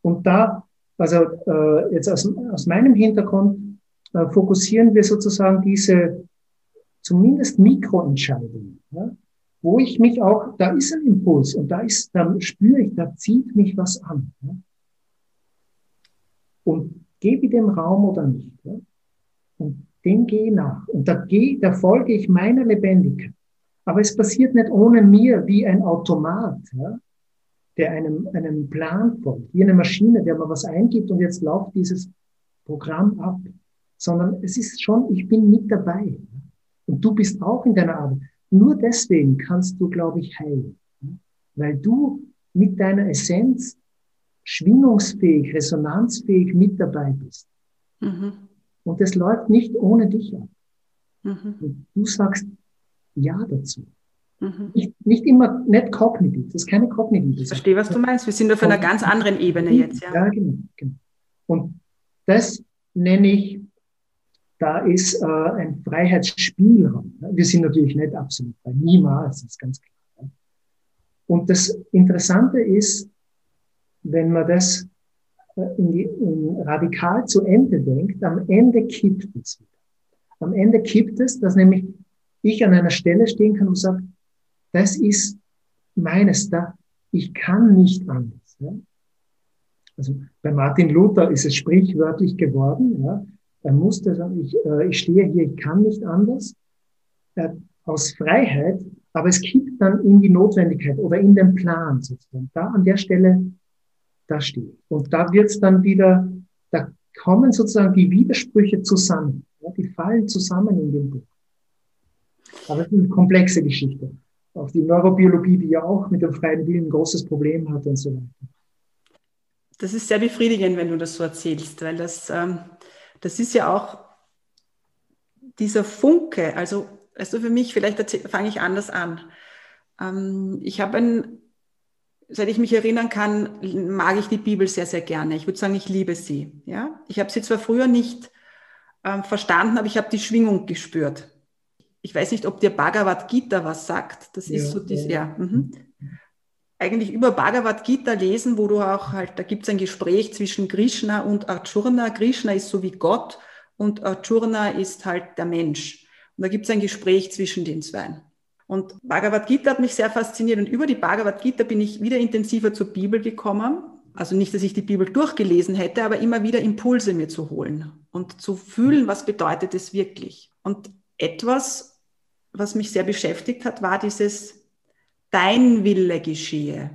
Speaker 2: Und da, also äh, jetzt aus, aus meinem Hintergrund, äh, fokussieren wir sozusagen diese zumindest Mikroentscheidungen, ja, wo ich mich auch, da ist ein Impuls und da ist, da spüre ich, da zieht mich was an. Ja. Und gebe dem Raum oder nicht. Ja. Und dem gehe nach. Und da, gehe, da folge ich meiner Lebendigkeit. Aber es passiert nicht ohne mir wie ein Automat. Ja der einem, einem Plan folgt, wie eine Maschine, der man was eingibt und jetzt läuft dieses Programm ab, sondern es ist schon, ich bin mit dabei. Und du bist auch in deiner Arbeit. Nur deswegen kannst du, glaube ich, heilen. Weil du mit deiner Essenz schwingungsfähig, resonanzfähig mit dabei bist. Mhm. Und das läuft nicht ohne dich ab. Mhm. Du sagst Ja dazu. Mhm. Nicht, nicht immer, nicht kognitiv, das ist keine kognitive
Speaker 1: Ich verstehe, was du meinst. Wir sind auf einer ganz anderen Ebene jetzt. Ja,
Speaker 2: ja genau, genau. Und das nenne ich, da ist äh, ein Freiheitsspielraum. Wir sind natürlich nicht absolut frei, niemals, das ist ganz klar. Und das Interessante ist, wenn man das äh, in die, in radikal zu Ende denkt, am Ende kippt es wieder. Am Ende kippt es, dass nämlich ich an einer Stelle stehen kann und sage, das ist meines, da, ich kann nicht anders. Ja? Also bei Martin Luther ist es sprichwörtlich geworden. Ja? Er musste sagen, ich, äh, ich stehe hier, ich kann nicht anders. Äh, aus Freiheit, aber es kippt dann in die Notwendigkeit oder in den Plan sozusagen. Da an der Stelle, da stehe Und da wird's dann wieder, da kommen sozusagen die Widersprüche zusammen. Ja? Die fallen zusammen in dem Buch. Aber es ist eine komplexe Geschichte. Auch die Neurobiologie, die ja auch mit dem freien Willen ein großes Problem hat und so weiter.
Speaker 1: Das ist sehr befriedigend, wenn du das so erzählst, weil das, ähm, das ist ja auch dieser Funke. Also, also für mich, vielleicht fange ich anders an. Ähm, ich habe ein, seit ich mich erinnern kann, mag ich die Bibel sehr, sehr gerne. Ich würde sagen, ich liebe sie. Ja? Ich habe sie zwar früher nicht ähm, verstanden, aber ich habe die Schwingung gespürt ich weiß nicht, ob dir Bhagavad Gita was sagt. Das ist ja, so das, ja. ja mhm. Eigentlich über Bhagavad Gita lesen, wo du auch halt, da gibt es ein Gespräch zwischen Krishna und Arjuna. Krishna ist so wie Gott und Arjuna ist halt der Mensch. Und da gibt es ein Gespräch zwischen den zwei. Und Bhagavad Gita hat mich sehr fasziniert und über die Bhagavad Gita bin ich wieder intensiver zur Bibel gekommen. Also nicht, dass ich die Bibel durchgelesen hätte, aber immer wieder Impulse mir zu holen und zu fühlen, was bedeutet es wirklich. Und etwas, was mich sehr beschäftigt hat, war dieses Dein Wille geschehe.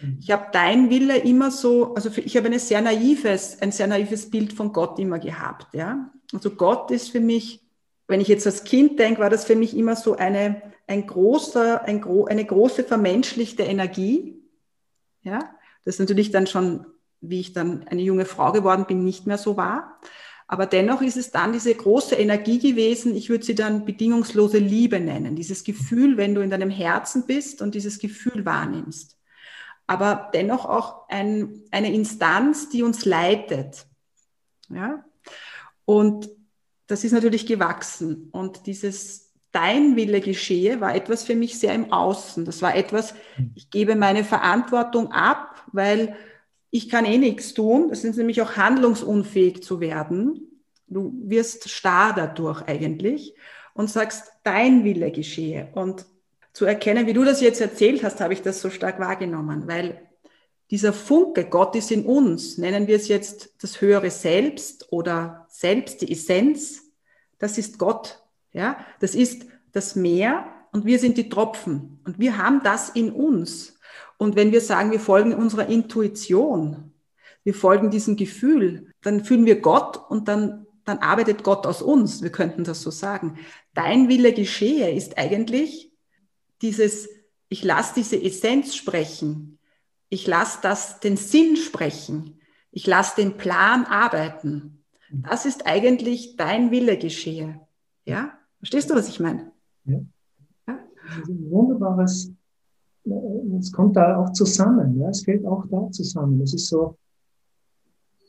Speaker 1: Mhm. Ich habe dein Wille immer so, also ich habe eine sehr naives, ein sehr naives Bild von Gott immer gehabt. Ja? Also Gott ist für mich, wenn ich jetzt als Kind denke, war das für mich immer so eine, ein großer, ein, eine große vermenschlichte Energie. Ja? Das natürlich dann schon, wie ich dann eine junge Frau geworden bin, nicht mehr so war. Aber dennoch ist es dann diese große Energie gewesen, ich würde sie dann bedingungslose Liebe nennen, dieses Gefühl, wenn du in deinem Herzen bist und dieses Gefühl wahrnimmst. Aber dennoch auch ein, eine Instanz, die uns leitet. Ja? Und das ist natürlich gewachsen. Und dieses Dein Wille geschehe war etwas für mich sehr im Außen. Das war etwas, ich gebe meine Verantwortung ab, weil ich kann eh nichts tun. Das ist nämlich auch handlungsunfähig zu werden. Du wirst starr dadurch eigentlich und sagst, dein Wille geschehe. Und zu erkennen, wie du das jetzt erzählt hast, habe ich das so stark wahrgenommen, weil dieser Funke, Gott ist in uns, nennen wir es jetzt das höhere Selbst oder selbst die Essenz, das ist Gott. Ja, das ist das Meer und wir sind die Tropfen und wir haben das in uns. Und wenn wir sagen, wir folgen unserer Intuition, wir folgen diesem Gefühl, dann fühlen wir Gott und dann, dann arbeitet Gott aus uns. Wir könnten das so sagen. Dein Wille geschehe ist eigentlich dieses, ich lasse diese Essenz sprechen. Ich lasse das, den Sinn sprechen. Ich lasse den Plan arbeiten. Das ist eigentlich dein Wille geschehe. Ja? Verstehst du, was ich meine? Ja.
Speaker 2: ja? Das ist ein wunderbares es kommt da auch zusammen, ja, es fällt auch da zusammen. Es ist so,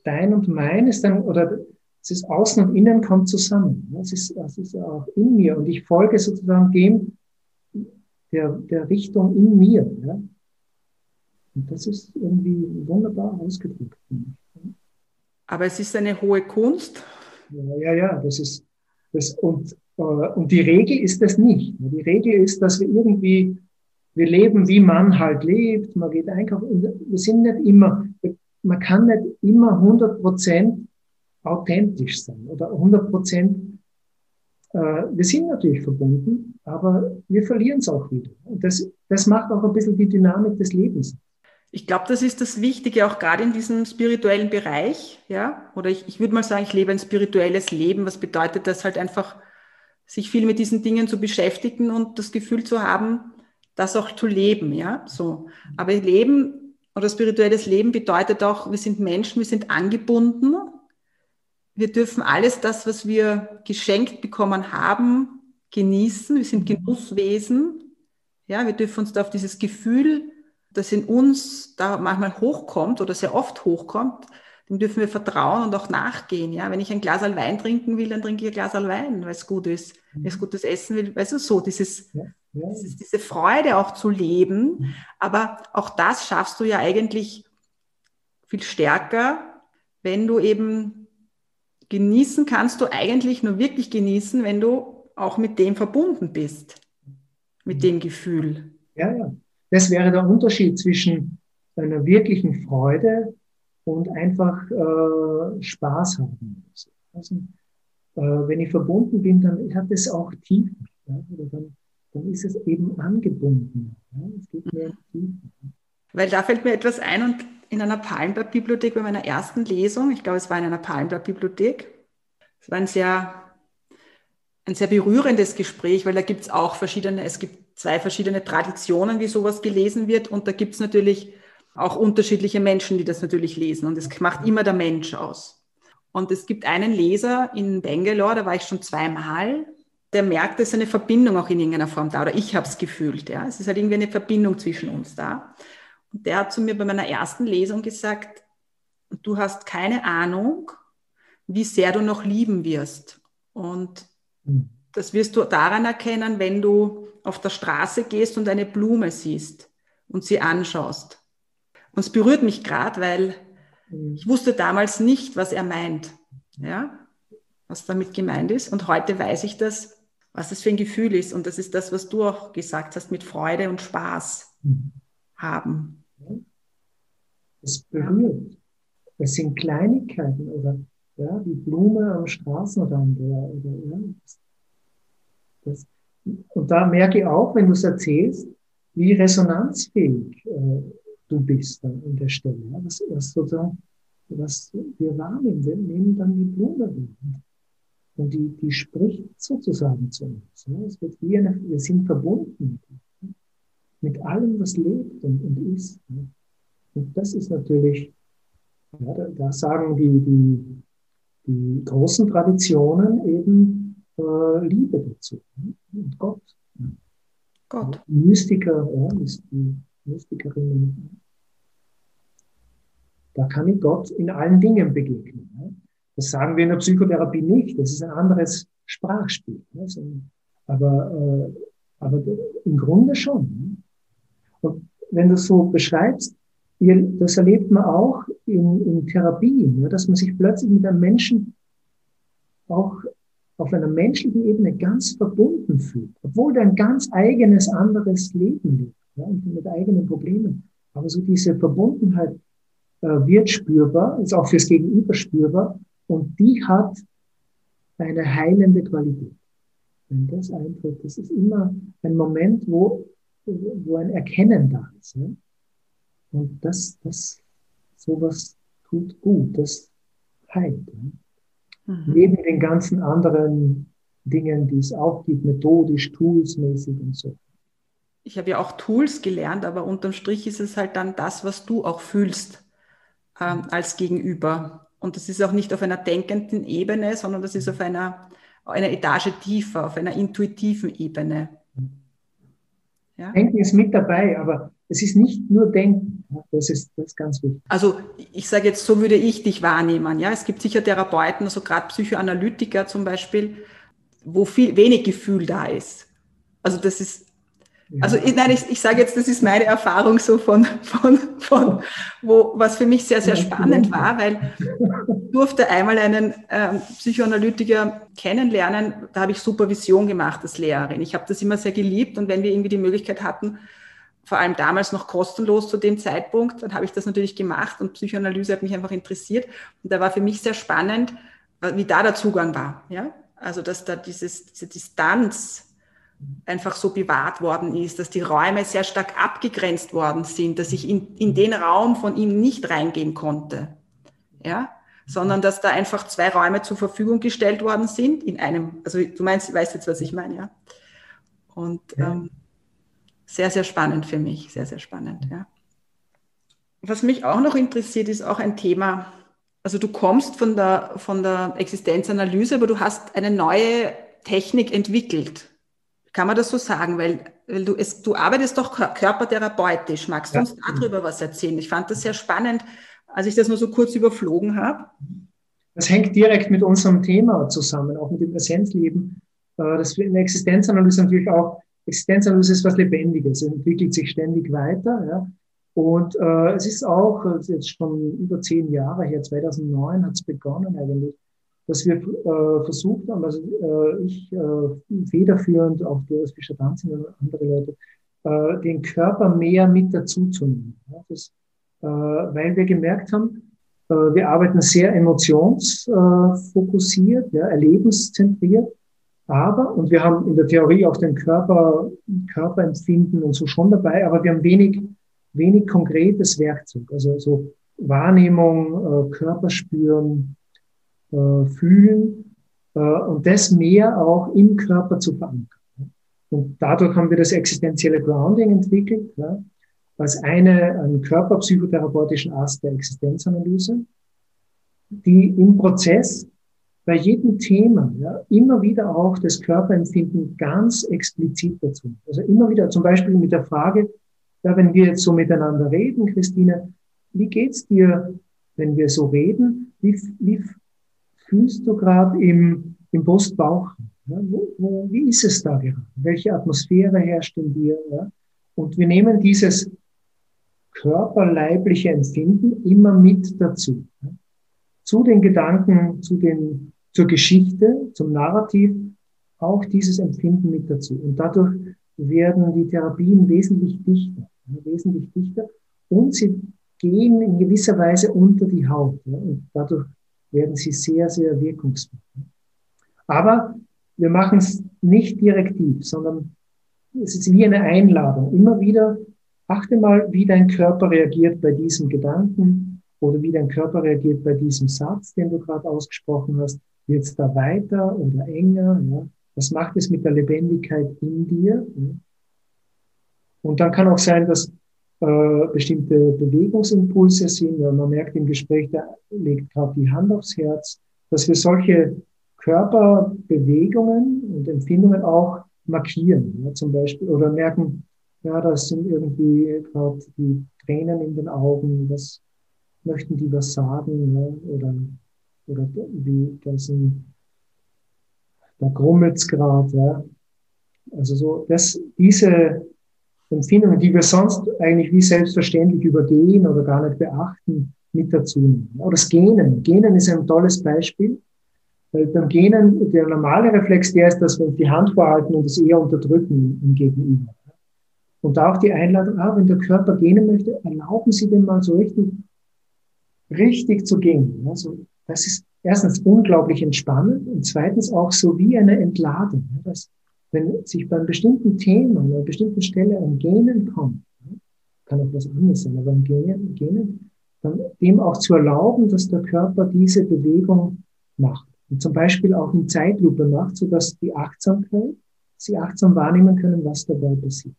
Speaker 2: dein und mein ist dann, oder es ist außen und innen kommt zusammen. Es ist, es ist auch in mir und ich folge sozusagen dem, der, der Richtung in mir. Ja. Und das ist irgendwie wunderbar ausgedrückt.
Speaker 1: Aber es ist eine hohe Kunst.
Speaker 2: Ja, ja, ja, das ist, das, und, äh, und die Regel ist das nicht. Die Regel ist, dass wir irgendwie wir leben, wie man halt lebt. Man geht einkaufen. Wir sind nicht immer, man kann nicht immer 100 Prozent authentisch sein oder 100 Prozent. Äh, wir sind natürlich verbunden, aber wir verlieren es auch wieder. Und das, das macht auch ein bisschen die Dynamik des Lebens.
Speaker 1: Ich glaube, das ist das Wichtige, auch gerade in diesem spirituellen Bereich, ja. Oder ich, ich würde mal sagen, ich lebe ein spirituelles Leben. Was bedeutet das halt einfach, sich viel mit diesen Dingen zu beschäftigen und das Gefühl zu haben, das auch zu leben, ja, so. Aber Leben oder spirituelles Leben bedeutet auch, wir sind Menschen, wir sind angebunden. Wir dürfen alles das, was wir geschenkt bekommen haben, genießen. Wir sind mhm. Genusswesen. Ja, wir dürfen uns da auf dieses Gefühl, das in uns da manchmal hochkommt oder sehr oft hochkommt, dem dürfen wir vertrauen und auch nachgehen. Ja, wenn ich ein Glas Wein trinken will, dann trinke ich ein Glas Wein, weil es gut ist. Wenn ich gutes Essen will, weißt du, so dieses, ja, diese Freude auch zu leben. Mhm. Aber auch das schaffst du ja eigentlich viel stärker, wenn du eben genießen kannst du eigentlich nur wirklich genießen, wenn du auch mit dem verbunden bist, mit dem Gefühl.
Speaker 2: Ja, ja. Das wäre der Unterschied zwischen einer wirklichen Freude und einfach äh, Spaß haben. Also, äh, wenn ich verbunden bin, dann hat es auch Tiefen. Ja? Dann, ist es eben angebunden. Ja? Es geht mehr
Speaker 1: Tiefen. Weil da fällt mir etwas ein und in einer Palmblatt-Bibliothek bei meiner ersten Lesung, ich glaube, es war in einer Palmblatt-Bibliothek, es war ein sehr, ein sehr berührendes Gespräch, weil da gibt es auch verschiedene, es gibt zwei verschiedene Traditionen, wie sowas gelesen wird und da gibt es natürlich auch unterschiedliche Menschen, die das natürlich lesen. Und es macht immer der Mensch aus. Und es gibt einen Leser in Bangalore, da war ich schon zweimal, der merkt, es ist eine Verbindung auch in irgendeiner Form da. Oder ich habe es gefühlt. Ja. Es ist halt irgendwie eine Verbindung zwischen uns da. Und der hat zu mir bei meiner ersten Lesung gesagt, du hast keine Ahnung, wie sehr du noch lieben wirst. Und hm. das wirst du daran erkennen, wenn du auf der Straße gehst und eine Blume siehst und sie anschaust. Und es berührt mich gerade, weil mhm. ich wusste damals nicht, was er meint, ja, was damit gemeint ist. Und heute weiß ich das, was das für ein Gefühl ist. Und das ist das, was du auch gesagt hast, mit Freude und Spaß mhm. haben.
Speaker 2: Es berührt. Es sind Kleinigkeiten oder ja, die Blume am Straßenrand oder, oder ja, das, das, und da merke ich auch, wenn du es erzählst, wie resonanzfähig äh, du bist dann an der Stelle. Ja? Was, was, sozusagen, was wir wahrnehmen, wir nehmen dann die Blume wahr. Und die, die spricht sozusagen zu uns. Ja? Es wird wie eine, wir sind verbunden mit, mit allem, was lebt und, und ist. Ja? Und das ist natürlich, ja, da, da sagen die, die, die großen Traditionen eben äh, Liebe dazu. Ja? Und Gott. Gott. Mystiker, ja, Mystikerinnen. Da kann ich Gott in allen Dingen begegnen. Das sagen wir in der Psychotherapie nicht. Das ist ein anderes Sprachspiel. Aber, äh, aber im Grunde schon. Und wenn du so beschreibst, das erlebt man auch in, in Therapien, dass man sich plötzlich mit einem Menschen auch auf einer menschlichen Ebene ganz verbunden fühlt, obwohl der ein ganz eigenes, anderes Leben lebt ja, mit eigenen Problemen. Aber so diese Verbundenheit äh, wird spürbar, ist auch fürs Gegenüber spürbar und die hat eine heilende Qualität. Wenn das eintritt, das ist immer ein Moment, wo, wo ein Erkennen da ist. Ja? Und das, das, sowas tut gut, das heilt. Ja? Mhm. Neben den ganzen anderen Dingen, die es auch gibt, methodisch, toolsmäßig und so
Speaker 1: ich habe ja auch Tools gelernt, aber unterm Strich ist es halt dann das, was du auch fühlst ähm, als Gegenüber. Und das ist auch nicht auf einer denkenden Ebene, sondern das ist auf einer, einer Etage tiefer, auf einer intuitiven Ebene.
Speaker 2: Ja? Denken ist mit dabei, aber es ist nicht nur Denken. Das ist, das ist ganz wichtig.
Speaker 1: Also ich sage jetzt, so würde ich dich wahrnehmen. Ja, es gibt sicher Therapeuten, also gerade Psychoanalytiker zum Beispiel, wo viel wenig Gefühl da ist. Also das ist also ich, nein, ich, ich sage jetzt, das ist meine Erfahrung so von, von, von wo, was für mich sehr, sehr spannend war, weil ich durfte einmal einen ähm, Psychoanalytiker kennenlernen, da habe ich Supervision gemacht als Lehrerin. Ich habe das immer sehr geliebt und wenn wir irgendwie die Möglichkeit hatten, vor allem damals noch kostenlos zu dem Zeitpunkt, dann habe ich das natürlich gemacht und Psychoanalyse hat mich einfach interessiert. Und da war für mich sehr spannend, wie da der Zugang war. Ja? Also dass da dieses, diese Distanz einfach so bewahrt worden ist, dass die Räume sehr stark abgegrenzt worden sind, dass ich in, in den Raum von ihm nicht reingehen konnte. Ja, sondern dass da einfach zwei Räume zur Verfügung gestellt worden sind in einem, also du meinst, du weißt jetzt, was ich meine, ja. Und. Ähm, sehr, sehr spannend für mich, sehr, sehr spannend, ja. Was mich auch noch interessiert, ist auch ein Thema, also du kommst von der, von der Existenzanalyse, aber du hast eine neue Technik entwickelt. Kann man das so sagen? Weil, weil du, es, du arbeitest doch körpertherapeutisch. Magst du ja. uns darüber was erzählen? Ich fand das sehr spannend, als ich das nur so kurz überflogen habe.
Speaker 2: Das hängt direkt mit unserem Thema zusammen, auch mit dem Präsenzleben. Äh, das in der Existenzanalyse natürlich auch, Existenzanalyse ist was Lebendiges, es entwickelt sich ständig weiter. Ja. Und äh, es ist auch, ist jetzt schon über zehn Jahre her, 2009 hat es begonnen eigentlich, dass wir äh, versucht haben, also äh, ich äh, federführend, auch Doris Fischer-Danzig und andere Leute, äh, den Körper mehr mit dazuzunehmen. Ja, das, äh, weil wir gemerkt haben, äh, wir arbeiten sehr emotionsfokussiert, ja, erlebenszentriert, aber, und wir haben in der Theorie auch den Körper, Körperempfinden und so schon dabei, aber wir haben wenig, wenig konkretes Werkzeug, also so Wahrnehmung, äh, Körperspüren, äh, Fühlen äh, und das mehr auch im Körper zu verankern. Und dadurch haben wir das existenzielle Grounding entwickelt, ja, als eine, einen körperpsychotherapeutischen Ast der Existenzanalyse, die im Prozess bei jedem Thema ja, immer wieder auch das Körperempfinden ganz explizit dazu. Also immer wieder zum Beispiel mit der Frage, ja, wenn wir jetzt so miteinander reden, Christine, wie geht's dir, wenn wir so reden? Wie, wie fühlst du gerade im, im Brustbauch? Ja, wo, wo, wie ist es da gerade? Welche Atmosphäre herrscht in dir? Ja? Und wir nehmen dieses körperleibliche Empfinden immer mit dazu. Ja? Zu den Gedanken, zu den, zur Geschichte, zum Narrativ, auch dieses Empfinden mit dazu. Und dadurch werden die Therapien wesentlich dichter, wesentlich dichter und sie gehen in gewisser Weise unter die Haut. Und dadurch werden sie sehr, sehr wirkungsvoll. Aber wir machen es nicht direktiv, sondern es ist wie eine Einladung. Immer wieder achte mal, wie dein Körper reagiert bei diesem Gedanken oder wie dein Körper reagiert bei diesem Satz, den du gerade ausgesprochen hast. Wird es da weiter oder enger? Ja? Was macht es mit der Lebendigkeit in dir? Und dann kann auch sein, dass äh, bestimmte Bewegungsimpulse sind. Man merkt im Gespräch, da legt gerade die Hand aufs Herz, dass wir solche Körperbewegungen und Empfindungen auch markieren, ja, zum Beispiel, oder merken, ja, das sind irgendwie gerade die Tränen in den Augen, was möchten die was sagen, ja, oder, oder wie, das sind, da grummelt's gerade, ja. Also so, das, diese Empfindungen, die wir sonst eigentlich wie selbstverständlich übergehen oder gar nicht beachten, mit dazu nehmen. Oder das Genen. Genen ist ein tolles Beispiel. Weil beim Genen, der normale Reflex, der ist, dass wir die Hand vorhalten und es eher unterdrücken im Gegenüber. Und auch die Einladung, ah, wenn der Körper gehen möchte, erlauben Sie dem mal so richtig, richtig zu gehen. Also, das ist erstens unglaublich entspannend und zweitens auch so wie eine Entladung. Das, wenn sich bei bestimmten Thema, an einer bestimmten Stelle ein Gähnen kommt, kann auch was anderes sein, aber ein Gähnen, Gähnen dann dem auch zu erlauben, dass der Körper diese Bewegung macht. Und zum Beispiel auch in Zeitlupe macht, sodass die Achtsamkeit, sie achtsam wahrnehmen können, was dabei passiert.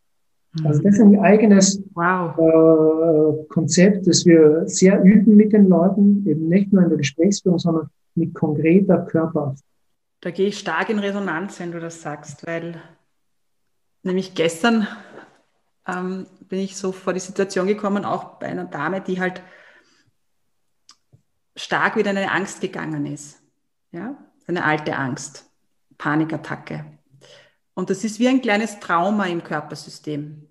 Speaker 2: Also das ist ein eigenes wow. äh, Konzept, das wir sehr üben mit den Leuten, eben nicht nur in der Gesprächsführung, sondern mit konkreter Körpererfahrung.
Speaker 1: Da gehe ich stark in Resonanz, wenn du das sagst, weil nämlich gestern ähm, bin ich so vor die Situation gekommen, auch bei einer Dame, die halt stark wieder in eine Angst gegangen ist. Ja, eine alte Angst, Panikattacke. Und das ist wie ein kleines Trauma im Körpersystem.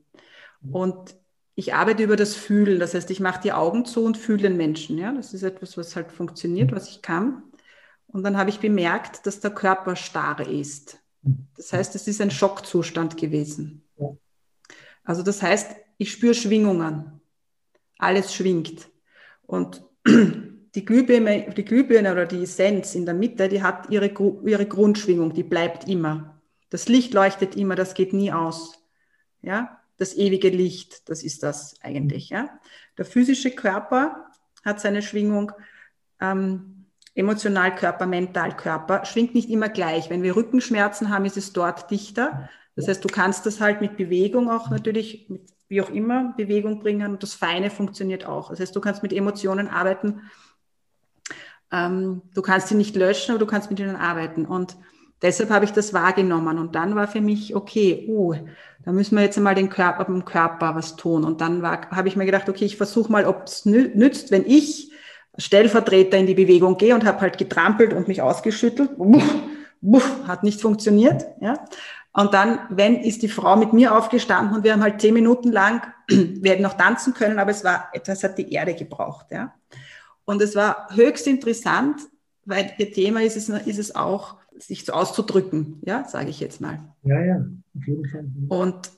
Speaker 1: Und ich arbeite über das Fühlen. Das heißt, ich mache die Augen zu und fühle den Menschen. Ja, das ist etwas, was halt funktioniert, was ich kann. Und dann habe ich bemerkt, dass der Körper starr ist. Das heißt, es ist ein Schockzustand gewesen. Also das heißt, ich spüre Schwingungen. Alles schwingt. Und (clears throat) die Glühbirne, die Glühbirne oder die Essenz in der Mitte, die hat ihre, ihre Grundschwingung, die bleibt immer. Das Licht leuchtet immer, das geht nie aus. Ja, das ewige Licht, das ist das eigentlich. Ja, der physische Körper hat seine Schwingung. Ähm, emotional Körper, mental Körper, schwingt nicht immer gleich. Wenn wir Rückenschmerzen haben, ist es dort dichter. Das heißt, du kannst das halt mit Bewegung auch natürlich, mit wie auch immer, Bewegung bringen und das Feine funktioniert auch. Das heißt, du kannst mit Emotionen arbeiten. Ähm, du kannst sie nicht löschen, aber du kannst mit ihnen arbeiten. Und deshalb habe ich das wahrgenommen. Und dann war für mich, okay, oh, da müssen wir jetzt einmal den Körper, beim Körper was tun. Und dann war, habe ich mir gedacht, okay, ich versuche mal, ob es nützt, wenn ich Stellvertreter in die Bewegung gehe und habe halt getrampelt und mich ausgeschüttelt. Uff, uff, hat nicht funktioniert. Ja. Und dann, wenn, ist die Frau mit mir aufgestanden und wir haben halt zehn Minuten lang, (clears throat) wir hätten noch tanzen können, aber es war, etwas hat die Erde gebraucht. Ja. Und es war höchst interessant, weil ihr Thema ist es, ist es auch, sich so auszudrücken, ja, sage ich jetzt mal.
Speaker 2: Ja, ja, auf jeden Fall.
Speaker 1: Und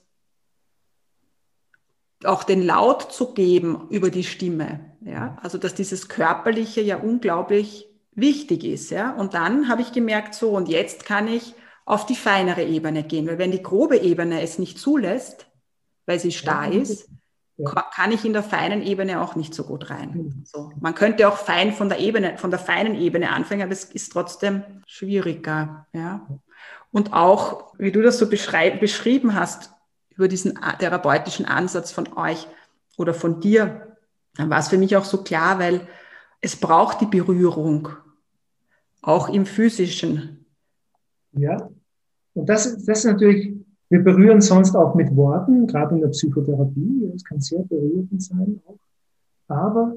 Speaker 1: auch den Laut zu geben über die Stimme, ja, also dass dieses Körperliche ja unglaublich wichtig ist, ja. Und dann habe ich gemerkt, so, und jetzt kann ich auf die feinere Ebene gehen, weil wenn die grobe Ebene es nicht zulässt, weil sie starr ja, ist, kann ich in der feinen Ebene auch nicht so gut rein. Mhm. So. Man könnte auch fein von der Ebene, von der feinen Ebene anfangen, aber es ist trotzdem schwieriger, ja. Und auch, wie du das so beschrieben hast, über diesen therapeutischen Ansatz von euch oder von dir, dann war es für mich auch so klar, weil es braucht die Berührung, auch im physischen.
Speaker 2: Ja, und das, das ist natürlich wir berühren sonst auch mit Worten, gerade in der Psychotherapie. Es kann sehr berührend sein auch. Aber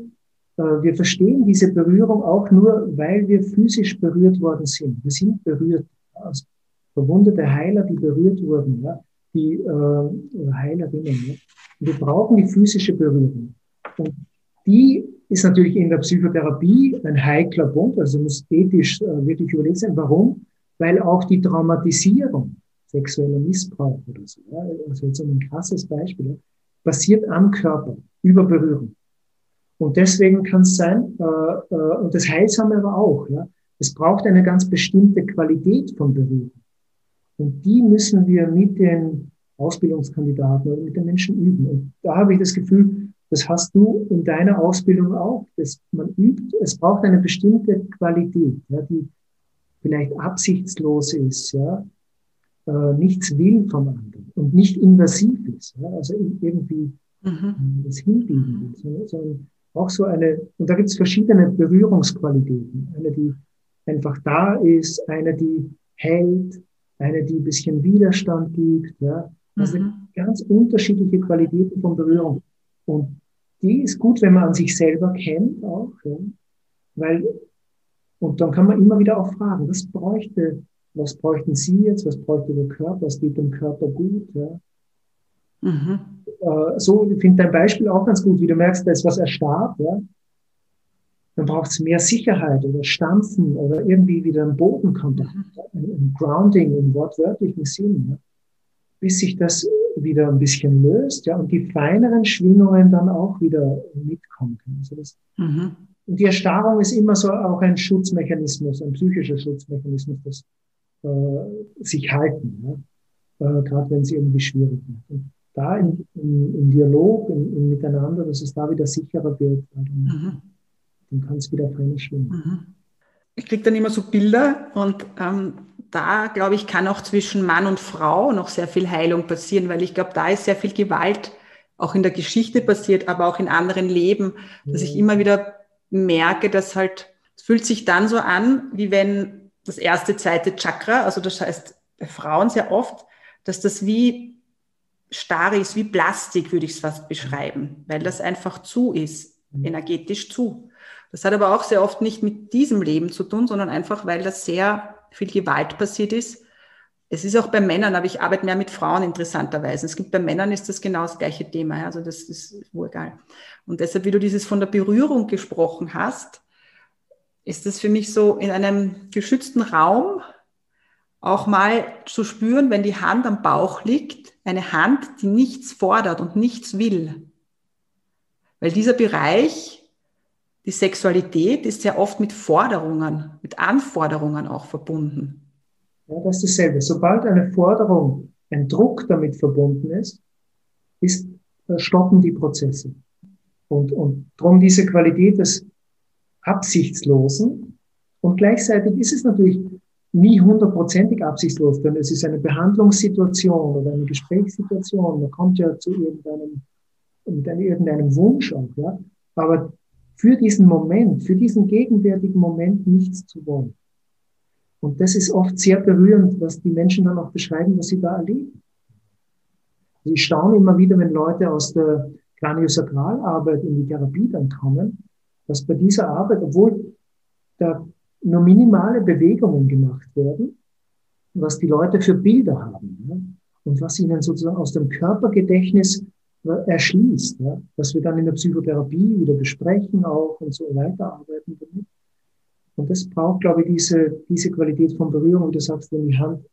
Speaker 2: äh, wir verstehen diese Berührung auch nur, weil wir physisch berührt worden sind. Wir sind berührt. Also verwundete Heiler, die berührt wurden, ja, die äh, Heilerinnen. Ja. wir brauchen die physische Berührung. Und die ist natürlich in der Psychotherapie ein heikler Punkt, also muss ethisch äh, wirklich überlegt sein. Warum? Weil auch die Traumatisierung sexueller Missbrauch oder so, ja, also jetzt ein krasses Beispiel, passiert am Körper über Berührung. Und deswegen kann es sein, äh, äh, und das Heilsame aber auch, ja, es braucht eine ganz bestimmte Qualität von Berührung. Und die müssen wir mit den Ausbildungskandidaten oder mit den Menschen üben. Und da habe ich das Gefühl, das hast du in deiner Ausbildung auch. dass man übt, es braucht eine bestimmte Qualität, ja, die vielleicht absichtslos ist, ja, äh, nichts will vom anderen und nicht invasiv ist, ja, also irgendwie mhm. das hinbiegen will, sondern, sondern auch so eine, und da gibt es verschiedene Berührungsqualitäten. Eine, die einfach da ist, eine, die hält, eine, die ein bisschen Widerstand gibt. Ja. Also mhm. ganz unterschiedliche Qualitäten von Berührung. Und die ist gut, wenn man an sich selber kennt auch, ja. weil, und dann kann man immer wieder auch fragen, was bräuchte was bräuchten Sie jetzt, was bräuchte der Körper, was geht dem Körper gut. Ja? Mhm. Äh, so, ich finde dein Beispiel auch ganz gut, wie du merkst, da ist was erstarrt, ja? dann braucht es mehr Sicherheit oder Stampfen oder irgendwie wieder ein Bodenkontakt, mhm. ein, ein, Grounding im wortwörtlichen Sinn, ja? bis sich das wieder ein bisschen löst ja? und die feineren Schwingungen dann auch wieder mitkommen können. Also das, mhm. Und die Erstarrung ist immer so auch ein Schutzmechanismus, ein psychischer Schutzmechanismus, das äh, sich halten, ne? äh, gerade wenn es irgendwie schwierig wird. Und da im, im, Dialog, im, Miteinander, dass es da wieder sicherer wird, dann, mhm. dann kann es wieder feiner schwimmen. Mhm.
Speaker 1: Ich kriege dann immer so Bilder und ähm, da, glaube ich, kann auch zwischen Mann und Frau noch sehr viel Heilung passieren, weil ich glaube, da ist sehr viel Gewalt auch in der Geschichte passiert, aber auch in anderen Leben, dass ich immer wieder merke, dass halt, es fühlt sich dann so an, wie wenn das erste, zweite Chakra, also das heißt bei Frauen sehr oft, dass das wie starr ist, wie Plastik, würde ich es fast beschreiben, weil das einfach zu ist, mhm. energetisch zu. Das hat aber auch sehr oft nicht mit diesem Leben zu tun, sondern einfach, weil das sehr viel Gewalt passiert ist. Es ist auch bei Männern, aber ich arbeite mehr mit Frauen interessanterweise. Es gibt bei Männern ist das genau das gleiche Thema, also das ist wohl egal. Und deshalb, wie du dieses von der Berührung gesprochen hast, ist es für mich so in einem geschützten Raum auch mal zu spüren, wenn die Hand am Bauch liegt, eine Hand, die nichts fordert und nichts will. Weil dieser Bereich, die Sexualität, ist ja oft mit Forderungen, mit Anforderungen auch verbunden.
Speaker 2: Ja, das ist dasselbe. Sobald eine Forderung, ein Druck damit verbunden ist, ist äh, stoppen die Prozesse. Und, und darum diese Qualität des absichtslosen. Und gleichzeitig ist es natürlich nie hundertprozentig absichtslos, denn es ist eine Behandlungssituation oder eine Gesprächssituation. Man kommt ja zu irgendeinem, mit einem, irgendeinem Wunsch auch, ja. Aber für diesen Moment, für diesen gegenwärtigen Moment nichts zu wollen. Und das ist oft sehr berührend, was die Menschen dann auch beschreiben, was sie da erleben. Also ich staune immer wieder, wenn Leute aus der Kraniosakralarbeit in die Therapie dann kommen, dass bei dieser Arbeit, obwohl da nur minimale Bewegungen gemacht werden, was die Leute für Bilder haben ja, und was ihnen sozusagen aus dem Körpergedächtnis erschließt, ja, was wir dann in der Psychotherapie wieder besprechen auch und so weiterarbeiten damit. Und das braucht, glaube ich, diese, diese Qualität von Berührung, wie du sagst, wenn die Hand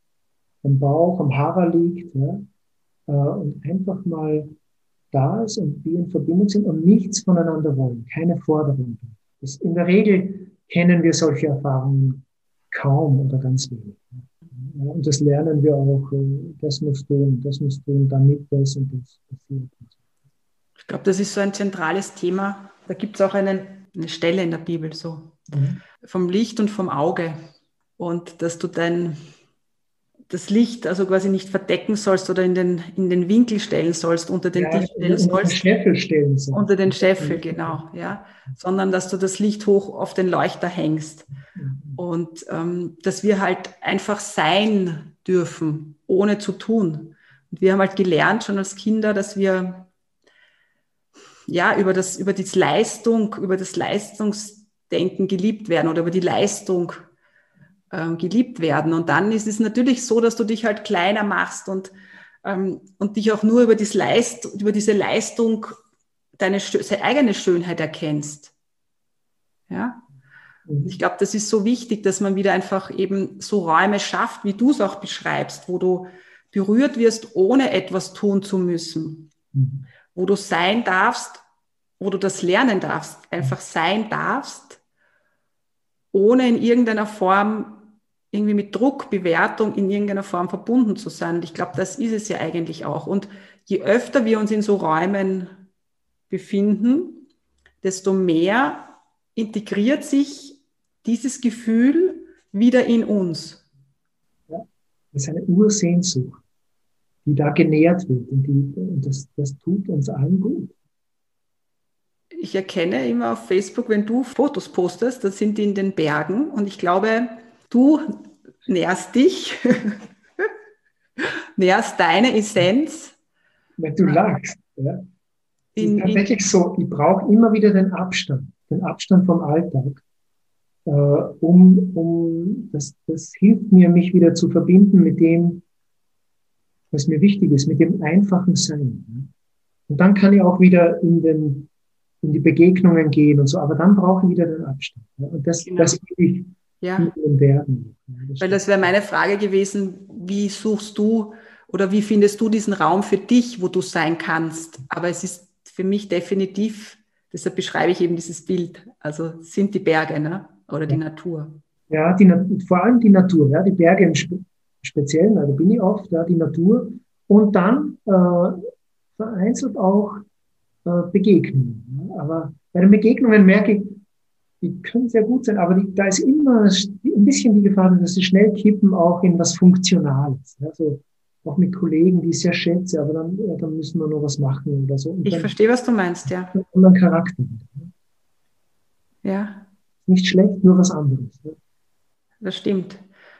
Speaker 2: am Bauch, am Haare liegt, ja, äh, und einfach mal da ist und wir in Verbindung sind und nichts voneinander wollen, keine Forderung. Das, in der Regel kennen wir solche Erfahrungen kaum oder ganz wenig. Ja, und das lernen wir auch, äh, das musst du und das musst du und damit das und das passiert.
Speaker 1: Ich glaube, das ist so ein zentrales Thema. Da gibt es auch einen, eine Stelle in der Bibel so mhm. vom Licht und vom Auge. Und dass du dein, das Licht also quasi nicht verdecken sollst oder in den, in den Winkel stellen sollst, unter den ja, Tisch stellen sollst. Unter den
Speaker 2: Scheffel stellen sollst.
Speaker 1: Unter den Scheffel, genau, ja. Sondern dass du das Licht hoch auf den Leuchter hängst. Und ähm, dass wir halt einfach sein dürfen, ohne zu tun. Und wir haben halt gelernt schon als Kinder, dass wir ja über das, über die Leistung, über das Leistungsdenken geliebt werden oder über die Leistung ähm, geliebt werden. Und dann ist es natürlich so, dass du dich halt kleiner machst und, ähm, und dich auch nur über, dies Leist, über diese Leistung deine eigene Schönheit erkennst. Ja? Mhm. Ich glaube, das ist so wichtig, dass man wieder einfach eben so Räume schafft, wie du es auch beschreibst, wo du berührt wirst, ohne etwas tun zu müssen. Mhm. Wo du sein darfst, wo du das lernen darfst, einfach sein darfst, ohne in irgendeiner Form irgendwie mit Druck, Bewertung in irgendeiner Form verbunden zu sein. Und ich glaube, das ist es ja eigentlich auch. Und je öfter wir uns in so Räumen befinden, desto mehr integriert sich dieses Gefühl wieder in uns.
Speaker 2: Ja, das ist eine Ursehnsucht, die da genährt wird. Und, die, und das, das tut uns allen gut.
Speaker 1: Ich erkenne immer auf Facebook, wenn du Fotos postest, das sind die in den Bergen. Und ich glaube, Du nährst dich, (laughs) nährst deine Essenz.
Speaker 2: Wenn du lachst, ja. In, tatsächlich so, ich brauche immer wieder den Abstand, den Abstand vom Alltag, äh, um, um das, das hilft mir, mich wieder zu verbinden mit dem, was mir wichtig ist, mit dem einfachen Sein. Und dann kann ich auch wieder in, den, in die Begegnungen gehen und so, aber dann brauche ich wieder den Abstand. Und das, genau. das ich
Speaker 1: ja. werden. Weil das wäre meine Frage gewesen, wie suchst du oder wie findest du diesen Raum für dich, wo du sein kannst? Aber es ist für mich definitiv, deshalb beschreibe ich eben dieses Bild, also sind die Berge ne? Oder die Natur.
Speaker 2: Ja, die, vor allem die Natur, ja, die Berge im Spe Speziellen, da bin ich oft, ja, die Natur. Und dann äh, vereinzelt auch äh, Begegnungen. Ja. Aber bei den Begegnungen merke ich, die können sehr gut sein, aber die, da ist immer ein bisschen die Gefahr, dass sie schnell kippen auch in was Funktionales. Also auch mit Kollegen, die ich sehr schätze, aber dann, ja, dann müssen wir noch was machen oder so. Und
Speaker 1: ich verstehe, was du meinst, ja.
Speaker 2: Und dann Charakter.
Speaker 1: Ja.
Speaker 2: Nicht schlecht, nur was anderes. Ja.
Speaker 1: Das stimmt.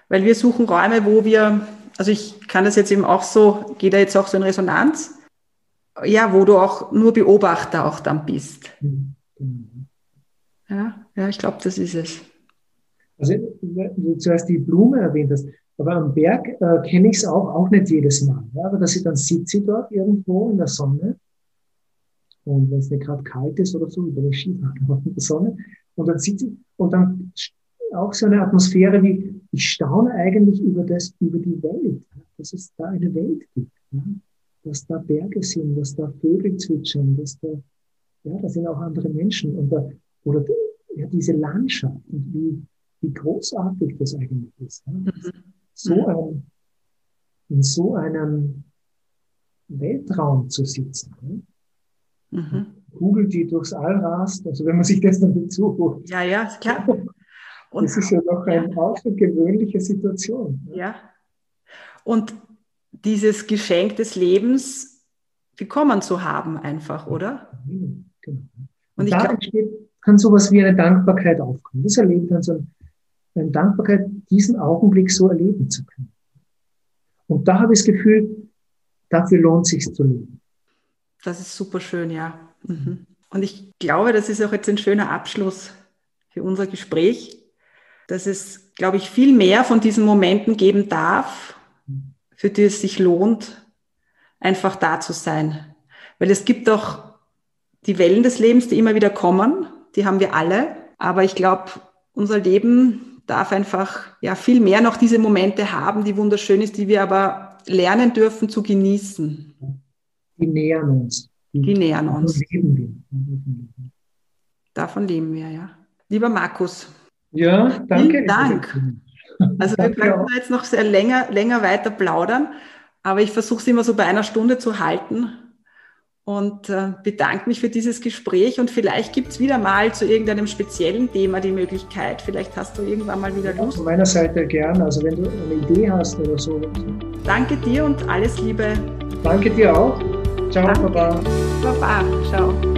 Speaker 1: Weil wir suchen Räume, wo wir, also ich kann das jetzt eben auch so, geht da jetzt auch so in Resonanz, ja, wo du auch nur Beobachter auch dann bist. Mhm. Ja, ja, ich glaube, das ist es.
Speaker 2: Also du zuerst die Blume erwähnt hast, aber am Berg äh, kenne ich es auch, auch nicht jedes Mal. Ja, aber dass ich dann sitze dort irgendwo in der Sonne und wenn es nicht gerade kalt ist oder so, über die Skifahren in der Sonne und dann sitze ich und dann auch so eine Atmosphäre wie, ich staune eigentlich über das, über die Welt, dass es da eine Welt gibt, dass da Berge sind, dass da Vögel zwitschern, dass da, ja, da sind auch andere Menschen und da, oder ja, diese Landschaft und wie, wie großartig das eigentlich ist. Mhm. So ein, in so einem Weltraum zu sitzen. Mhm. Kugel, die durchs All rast, also wenn man sich das dann dazu holt.
Speaker 1: Ja, ja, klar. (laughs)
Speaker 2: Und, das ist ja doch eine ja. außergewöhnliche Situation.
Speaker 1: Ja. Und dieses Geschenk des Lebens bekommen zu haben, einfach, oder?
Speaker 2: Genau. Und, Und da entsteht, kann sowas wie eine Dankbarkeit aufkommen. Das erlebt dann so ein, in Dankbarkeit, diesen Augenblick so erleben zu können. Und da habe ich das Gefühl, dafür lohnt es sich zu leben.
Speaker 1: Das ist super schön, ja. Mhm. Und ich glaube, das ist auch jetzt ein schöner Abschluss für unser Gespräch, dass es, glaube ich, viel mehr von diesen Momenten geben darf, für die es sich lohnt, einfach da zu sein. Weil es gibt auch die Wellen des Lebens, die immer wieder kommen, die haben wir alle. Aber ich glaube, unser Leben darf einfach ja viel mehr noch diese Momente haben, die wunderschön ist, die wir aber lernen dürfen zu genießen.
Speaker 2: Die nähern uns.
Speaker 1: Die, die nähern uns. Davon leben wir. Davon leben wir, ja. Lieber Markus.
Speaker 2: Ja, danke.
Speaker 1: Vielen Dank. Also wir könnten jetzt noch sehr länger, länger weiter plaudern, aber ich versuche es immer so bei einer Stunde zu halten und äh, bedanke mich für dieses Gespräch und vielleicht gibt es wieder mal zu irgendeinem speziellen Thema die Möglichkeit. Vielleicht hast du irgendwann mal wieder Lust.
Speaker 2: Von meiner Seite gern, also wenn du eine Idee hast oder so.
Speaker 1: Danke dir und alles Liebe.
Speaker 2: Danke dir auch. 招
Speaker 1: 呼吧，爸 apa.